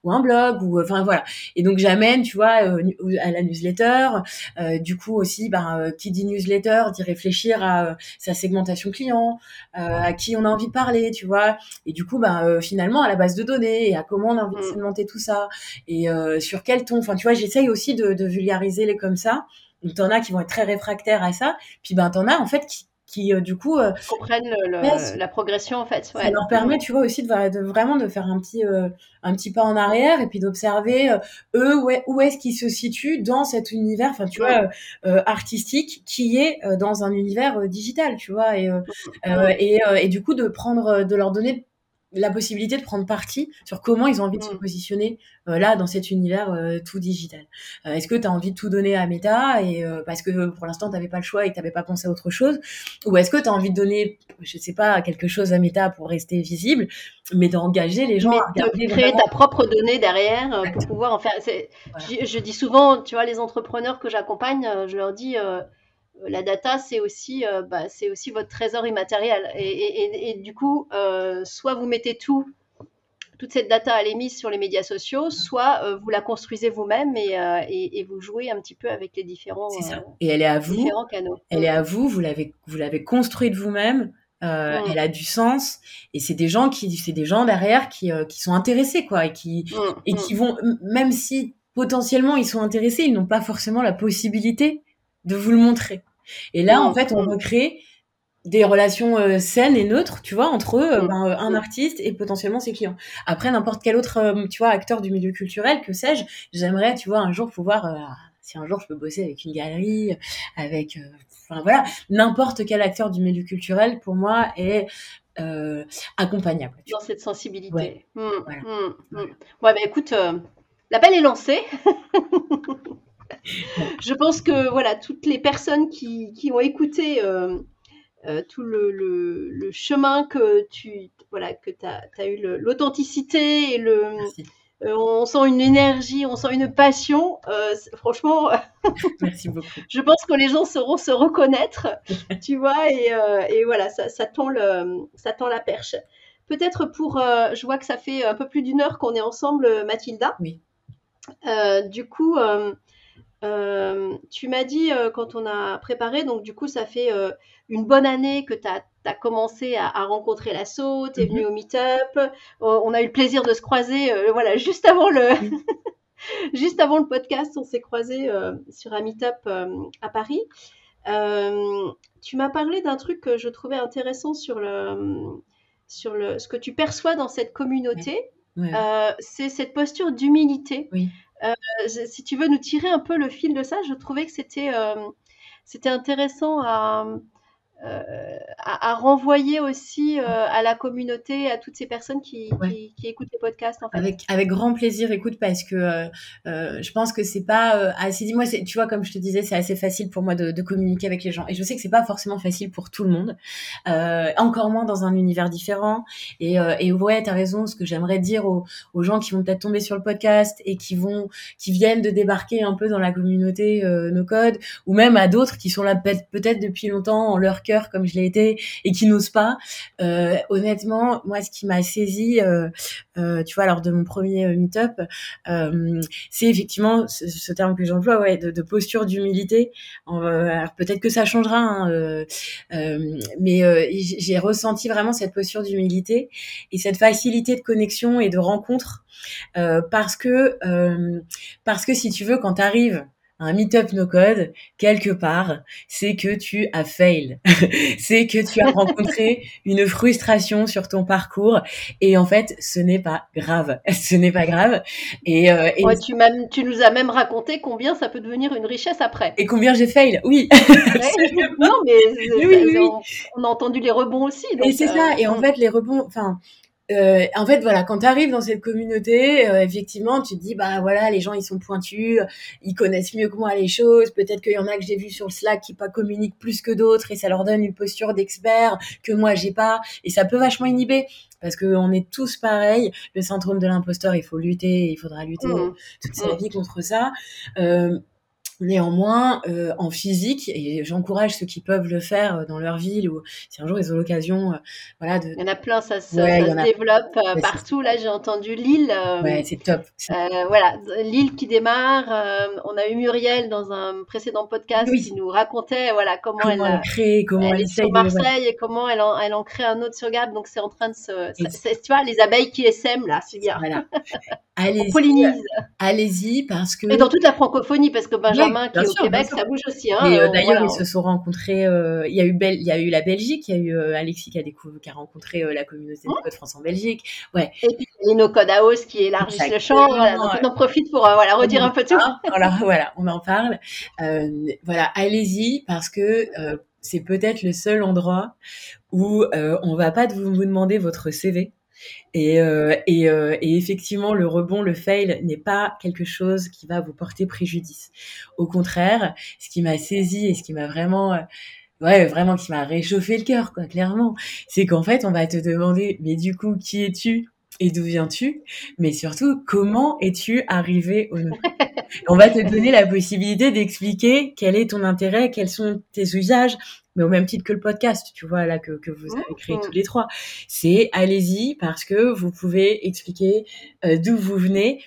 ou un blog, ou, enfin, voilà. Et donc, j'amène, tu vois, à la newsletter, du coup aussi, bah, qui dit newsletter, dit réfléchir à sa segmentation client, à qui on a envie de parler, tu vois, et du coup, bah, finalement, à la base de données, et à comment on a envie de mm. segmenter tout ça, et euh, sur quel ton. Enfin, tu vois, j'essaye aussi de, vulgariser les comme ça. Donc, t'en as qui vont être très réfractaires à ça. Puis, ben, t'en as, en fait, qui, qui du coup comprennent le, la progression en fait. Ça leur permet, tu vois, aussi de, de, vraiment de faire un petit un petit pas en arrière et puis d'observer eux où, est, où est-ce qu'ils se situent dans cet univers, enfin tu vois, artistique qui est dans un univers digital, tu vois, et, et, et du coup de prendre, de leur donner la possibilité de prendre parti sur comment ils ont envie de se mm. positionner euh, là dans cet univers euh, tout digital. Euh, est-ce que tu as envie de tout donner à Meta et parce que pour l'instant tu n'avais pas le choix et que tu n'avais pas pensé à autre chose ou est-ce que tu as envie de donner je sais pas quelque chose à Meta pour rester visible mais d'engager les gens mais à de créer ta propre donnée derrière pour pouvoir en faire je, je, dis souvent tu vois les entrepreneurs que j'accompagne je leur dis la data, c'est aussi, euh, bah, c'est aussi votre trésor immatériel. Et, du coup, euh, soit vous mettez tout, toute cette data, elle est mise sur les médias sociaux, soit euh, vous la construisez vous-même et, vous jouez un petit peu avec les différents, et elle est à vous, canaux. Elle est à vous, vous l'avez, vous l'avez construite vous-même. Elle a du sens et c'est des gens qui, c'est des gens derrière qui, qui sont intéressés quoi et qui et qui vont même si potentiellement ils sont intéressés, ils n'ont pas forcément la possibilité de vous le montrer. Et là, en fait, on recrée des relations euh, saines et neutres, tu vois, entre euh, ben, euh, un artiste et potentiellement ses clients. Après, n'importe quel autre, tu vois, acteur du milieu culturel, que sais-je, j'aimerais, tu vois, un jour pouvoir, si un jour je peux bosser avec une galerie, avec, enfin voilà, n'importe quel acteur du milieu culturel, pour moi, est accompagnable. Dans cette sensibilité. Ouais, mmh, mmh, mmh. ouais bah écoute, l'appel est lancé. je pense que voilà, toutes les personnes qui, qui ont écouté euh, euh, tout le, le, chemin que tu voilà, que as, as, eu l'authenticité et le. Euh, on sent une énergie, on sent une passion. franchement, merci beaucoup. je pense que les gens sauront se reconnaître, tu vois, et, et voilà, ça, ça, tend le, ça tend la perche. Peut-être pour, je vois que ça fait un peu plus d'une heure qu'on est ensemble, Mathilda. Oui. du coup, euh, tu m'as dit euh, quand on a préparé, donc du coup, ça fait euh, une bonne année que tu as, commencé à, rencontrer l'assaut, tu es venu mhm. au meet-up, on a eu le plaisir de se croiser voilà, juste, avant le juste avant le podcast, on s'est croisé sur un meet-up à Paris. tu m'as parlé d'un truc que je trouvais intéressant sur, le, sur le, ce que tu perçois dans cette communauté. c'est cette posture d'humilité. Oui. Euh, si tu veux nous tirer un peu le fil de ça, je trouvais que c'était euh, c'était intéressant à, euh, à, renvoyer aussi euh, à la communauté, à toutes ces personnes qui, qui, écoutent les podcasts. En fait. Avec avec grand plaisir, écoute, parce que euh, je pense que c'est pas assez. Dis-moi, tu vois, comme je te disais, c'est assez facile pour moi de, de, communiquer avec les gens, et je sais que c'est pas forcément facile pour tout le monde, encore moins dans un univers différent. Et, et ouais, t'as raison. Ce que j'aimerais dire aux, aux gens qui vont peut-être tomber sur le podcast et qui vont, qui viennent de débarquer un peu dans la communauté No Code, ou même à d'autres qui sont là peut-être depuis longtemps en leur comme je l'ai été et qui n'osent pas. Euh, honnêtement, moi, ce qui m'a saisi, euh, euh, tu vois, lors de mon premier meet-up, c'est effectivement ce, terme que j'emploie, ouais, de, posture d'humilité. alors peut-être que ça changera, hein, mais j'ai ressenti vraiment cette posture d'humilité et cette facilité de connexion et de rencontre parce que parce que si tu veux, quand tu arrives un meet-up no code quelque part, c'est que tu as fail, c'est que tu as rencontré une frustration sur ton parcours et en fait, ce n'est pas grave, ce n'est pas grave. Et, euh, tu, tu, nous as même raconté combien ça peut devenir une richesse après. Et combien j'ai fail, oui. non, mais On, a entendu les rebonds aussi. et c'est ça. Et en euh, fait, les rebonds, enfin, euh, en fait, voilà, quand tu arrives dans cette communauté, euh, effectivement, tu te dis, bah voilà, les gens, ils sont pointus, ils connaissent mieux que moi les choses. Peut-être qu'il y en a que j'ai vu sur le Slack qui pas communiquent plus que d'autres et ça leur donne une posture d'expert que moi j'ai pas. Et ça peut vachement inhiber parce qu'on est tous pareils. Le syndrome de l'imposteur, il faut lutter, il faudra lutter mmh. toute sa mmh. vie contre ça. Euh, Néanmoins, euh, en physique, et j'encourage ceux qui peuvent le faire euh, dans leur ville ou si un jour ils ont l'occasion, euh, voilà. De... Il y en a plein, ça se, développe partout. Là, j'ai entendu Lille. ouais, c'est top. voilà, Lille qui démarre. on a eu Muriel dans un précédent podcast qui nous racontait, voilà, comment, elle, a crée, comment elle, elle est sur Marseille et comment elle en, elle en crée un autre sur Gap. Donc c'est en train de se, tu vois, les abeilles qui essaiment là, c'est bien. Voilà. Allez-y. Allez-y parce que. Et dans toute la francophonie, parce que Benjamin Benjamin qui est au Québec, ça bouge aussi. Hein, et d'ailleurs, ils se sont rencontrés. il y a eu il y a eu la Belgique, il y a eu Alexis qui a découvert, qui a rencontré la communauté de Code France en Belgique. Ouais. Et puis il y a nos Code House qui élargissent le champ. donc on en profite pour voilà redire un peu tout. Alors voilà, on en parle. voilà, allez-y parce que c'est peut-être le seul endroit où euh, on va pas vous, vous demander votre CV. Et, euh, et, euh, et, effectivement, le rebond, le fail n'est pas quelque chose qui va vous porter préjudice. Au contraire, ce qui m'a saisi et ce qui m'a vraiment, euh, ouais, vraiment qui m'a réchauffé le cœur, quoi, clairement, c'est qu'en fait, on va te demander, mais du coup, qui es-tu? Et d'où viens-tu, mais surtout comment es-tu arrivé au On va te donner la possibilité d'expliquer quel est ton intérêt, quels sont tes usages, mais au même titre que le podcast, tu vois, là, que, que vous avez créé tous les trois. C'est allez-y parce que vous pouvez expliquer euh, d'où vous venez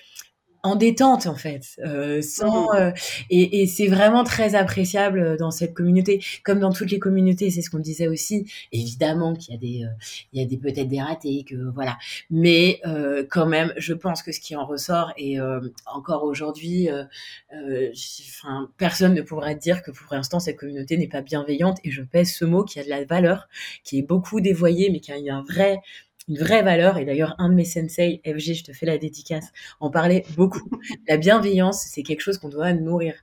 en détente en fait, euh, sans mmh. euh, et, et c'est vraiment très appréciable euh, dans cette communauté, comme dans toutes les communautés. C'est ce qu'on disait aussi. Évidemment qu'il y a des, il y a des peut-être des ratés, que voilà, mais quand même, je pense que ce qui en ressort et encore aujourd'hui, enfin personne ne pourra dire que pour l'instant cette communauté n'est pas bienveillante. Et je pèse ce mot qui a de la valeur, qui est beaucoup dévoyé, mais qui a un vrai une vraie valeur. Et d'ailleurs, un de mes sensei, FG, je te fais la dédicace, en parlait beaucoup. La bienveillance, c'est quelque chose qu'on doit nourrir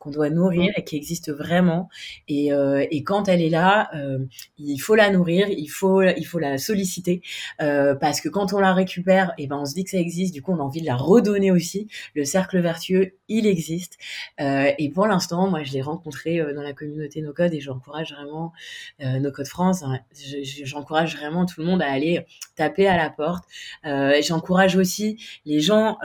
qu'on doit nourrir et qui existe vraiment. Et, euh, et quand elle est là, euh, il faut la nourrir, il faut, il faut la solliciter euh, parce que quand on la récupère, et eh ben on se dit que ça existe. Du coup, on a envie de la redonner aussi. Le cercle vertueux, il existe. Euh, et pour l'instant, moi, je l'ai rencontré euh, dans la communauté No Code et j'encourage vraiment euh, No Code France. Hein, j'encourage vraiment tout le monde à aller taper à la porte. j'encourage aussi les gens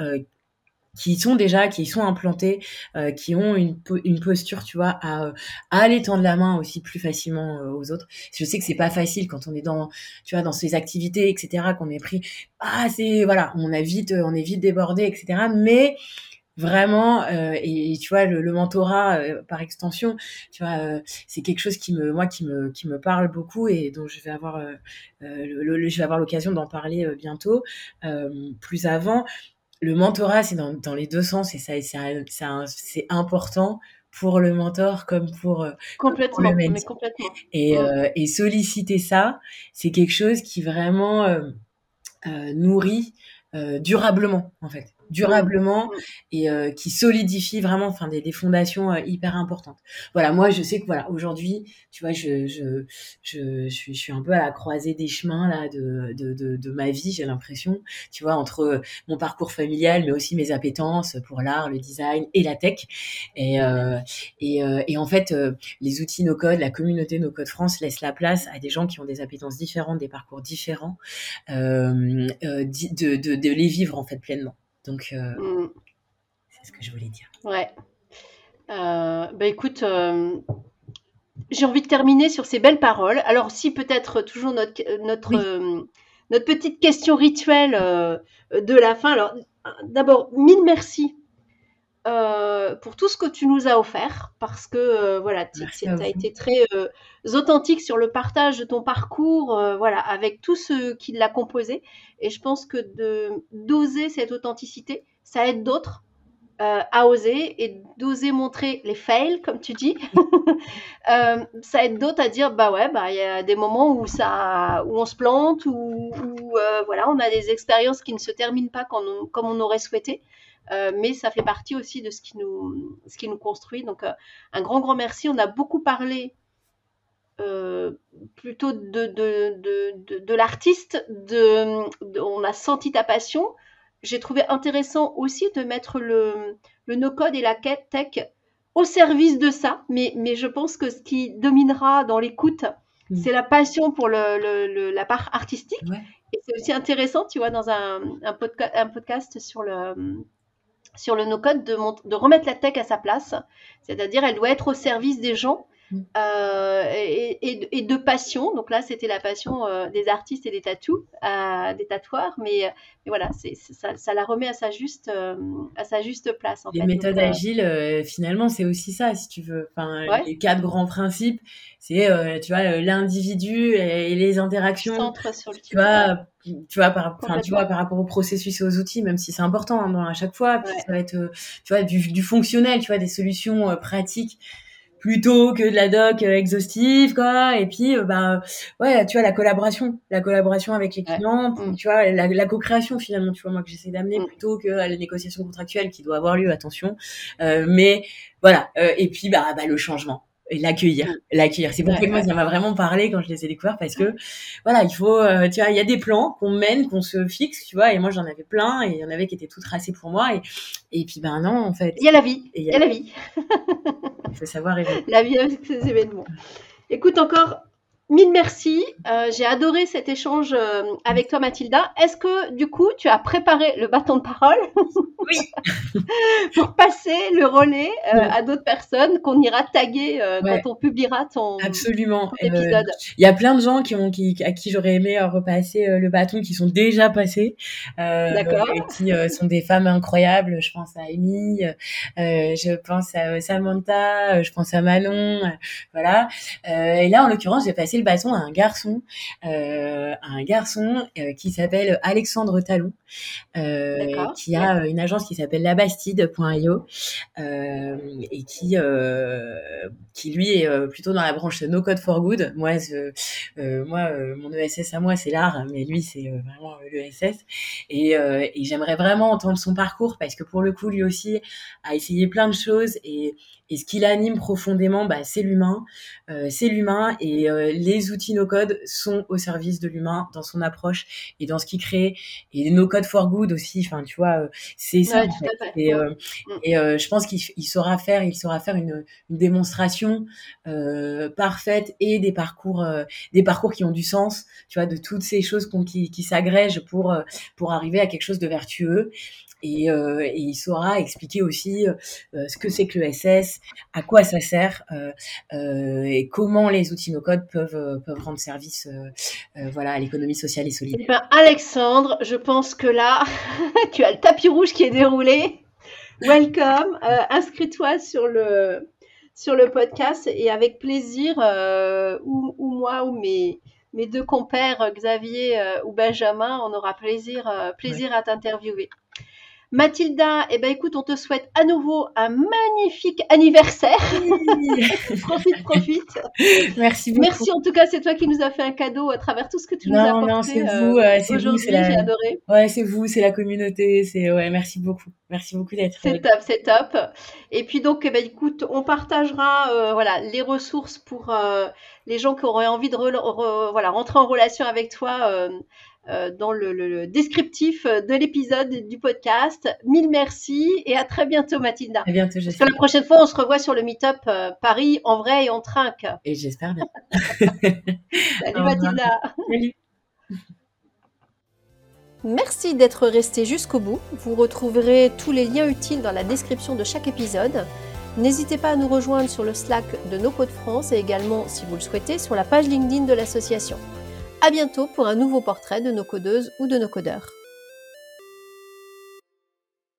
qui sont déjà, qui sont implantés, euh, qui ont une, une posture, tu vois, à, à aller tendre la main aussi plus facilement euh, aux autres. Je sais que c'est pas facile quand on est dans, tu vois, dans ces activités, etc., qu'on est pris, ah, c'est, voilà, on a vite, on est vite débordé, etc., mais vraiment euh, et, tu vois le, le mentorat euh, par extension tu vois euh, c'est quelque chose qui me moi qui me qui me parle beaucoup et dont je vais avoir le, je vais avoir l'occasion d'en parler bientôt plus avant le mentorat, c'est dans, dans, les deux sens et ça, c'est important pour le mentor comme pour, euh, complètement, le mais complètement. Et, euh, et, solliciter ça, c'est quelque chose qui vraiment euh, euh nourrit durablement en fait durablement et euh, qui solidifie vraiment enfin des, des fondations euh, hyper importantes. Voilà, moi je sais que voilà, aujourd'hui, tu vois, je je, je je suis je suis un peu à la croisée des chemins là de de de, de ma vie, j'ai l'impression, tu vois, entre euh, mon parcours familial mais aussi mes appétences pour l'art, le design et la tech. Et et et en fait, les outils no code, la communauté no code France laisse la place à des gens qui ont des appétences différentes, des parcours différents de, de de les vivre en fait pleinement. Donc, euh, mm. c'est ce que je voulais dire. Ouais. Euh, bah écoute, euh, j'ai envie de terminer sur ces belles paroles. Alors, si peut-être toujours notre, notre, notre petite question rituelle de la fin. Alors, d'abord, mille merci pour tout ce que tu nous as offert, parce que voilà, tu as été très authentique sur le partage de ton parcours, voilà, avec tout ce qui l'a composé. Et je pense que de d'oser cette authenticité, ça aide d'autres euh, à oser et d'oser montrer les fails, comme tu dis. euh, ça aide d'autres à dire bah ouais, bah il y a des moments où ça, où on se plante, euh, voilà, on a des expériences qui ne se terminent pas on, comme on aurait souhaité. Euh, mais ça fait partie aussi de ce qui nous, ce qui nous construit. Donc, euh, un grand, grand merci. On a beaucoup parlé euh, plutôt de, de, de, de l'artiste, de, on a senti ta passion. J'ai trouvé intéressant aussi de mettre le, le no-code et la tech au service de ça, mais, mais je pense que ce qui dominera dans l'écoute, mm. c'est la passion pour le, le, la part artistique. Et c'est aussi intéressant, tu vois, dans un, un, un podcast sur le, sur le no-code de, de remettre la tech à sa place. C'est-à-dire, elle doit être au service des gens mm. et, de passion. Donc là, c'était la passion des artistes et des tatous, des tatoueurs. Mais, voilà, ça, ça, la remet à sa juste, à sa juste place. En les méthodes agiles, finalement, c'est aussi ça, si tu veux. Enfin, les quatre grands principes, c'est, tu vois, l'individu et, les interactions. Centre sur le tu vois, tu vois par tu vois par rapport au processus et aux outils même si c'est important hein, à chaque fois ça va être euh, tu vois du, fonctionnel tu vois des solutions euh, pratiques plutôt que de la doc euh, exhaustive quoi. Et puis bah ouais tu vois la collaboration. La collaboration avec les clients mm. tu vois la, co-création finalement tu vois moi que j'essaie d'amener mm. plutôt que la négociation contractuelle qui doit avoir lieu attention. Mais voilà. Et puis bah, bah le changement et l'accueillir, mm. l'accueillir. C'est pour ça que moi, ça m'a vraiment parlé quand je les ai découverts parce que, voilà, il faut, euh, tu vois, il y a des plans qu'on mène, qu'on se fixe, tu vois, et moi, j'en avais plein et il y en avait qui étaient tout tracés pour moi et, et puis, ben non, en fait. Il y a la vie. Il y, a la vie. il faut savoir évoluer. La vie avec ces événements. Écoute, encore Mille merci. Euh, j'ai adoré cet échange euh, avec toi, Mathilda. Est-ce que, du coup, tu as préparé le bâton de parole Oui. pour passer le relais euh, à d'autres personnes qu'on ira taguer quand on publiera ton, Absolument. épisode? Il y a plein de gens qui ont, qui, à qui j'aurais aimé repasser le bâton qui sont déjà passés. D'accord. Qui sont des femmes incroyables. Je pense à Amy, je pense à Samantha, je pense à Manon. voilà. et là, en l'occurrence, j'ai passé le bâton à un garçon, euh, un garçon euh, qui s'appelle Alexandre Talon, euh, qui a une agence qui s'appelle labastide.io et qui, qui lui est plutôt dans la branche No Code for Good. Moi, moi mon ESS à moi, c'est l'art, mais lui, c'est vraiment l'ESS. Et, et j'aimerais vraiment entendre son parcours parce que pour le coup, lui aussi a essayé plein de choses et et ce qui l'anime profondément, bah, c'est l'humain. Euh, c'est l'humain et euh, les outils no-code sont au service de l'humain dans son approche et dans ce qu'il crée. Et no-code for good aussi, enfin, tu vois, euh, c'est ça. Et, euh, mm. et je pense qu'il saura faire, il saura faire une, une démonstration parfaite et des parcours, des parcours qui ont du sens, tu vois, de toutes ces choses qui, qui s'agrègent pour pour arriver à quelque chose de vertueux. Euh, et, il saura expliquer aussi euh, euh, ce que c'est que le SS, à quoi ça sert et comment les outils no-code peuvent, peuvent rendre service voilà, à l'économie sociale et solidaire. Eh ben, Alexandre, je pense que là, tu as le tapis rouge qui est déroulé. Welcome, inscris-toi sur le, sur le podcast et avec plaisir, ou, moi ou mes, mes deux compères, Xavier ou Benjamin, on aura plaisir, plaisir à t'interviewer. Mathilda, eh ben écoute, on te souhaite à nouveau un magnifique anniversaire. profite, profite. Merci beaucoup. Merci en tout cas, c'est toi qui nous as fait un cadeau à travers tout ce que tu nous as apporté. Non, c'est vous, euh, c'est vous, c'est la... j'ai adoré. Ouais, c'est vous, c'est la communauté, c'est ouais, merci beaucoup. Merci beaucoup d'être. C'est top, c'est top. Et puis donc, eh ben, écoute, on partagera euh, voilà les ressources pour euh, les gens qui auraient envie de voilà rentrer en relation avec toi euh, dans le, descriptif de l'épisode du podcast. Mille merci et à très bientôt Mathilda. À bientôt, j'espère. la prochaine fois, on se revoit sur le Meetup euh, Paris en vrai et en trinque. Et j'espère bien. Salut Mathilda. Salut. Merci d'être resté jusqu'au bout. Vous retrouverez tous les liens utiles dans la description de chaque épisode. N'hésitez pas à nous rejoindre sur le Slack de No Code France et également, si vous le souhaitez, sur la page LinkedIn de l'association. À bientôt pour un nouveau portrait de nos codeuses ou de nos codeurs.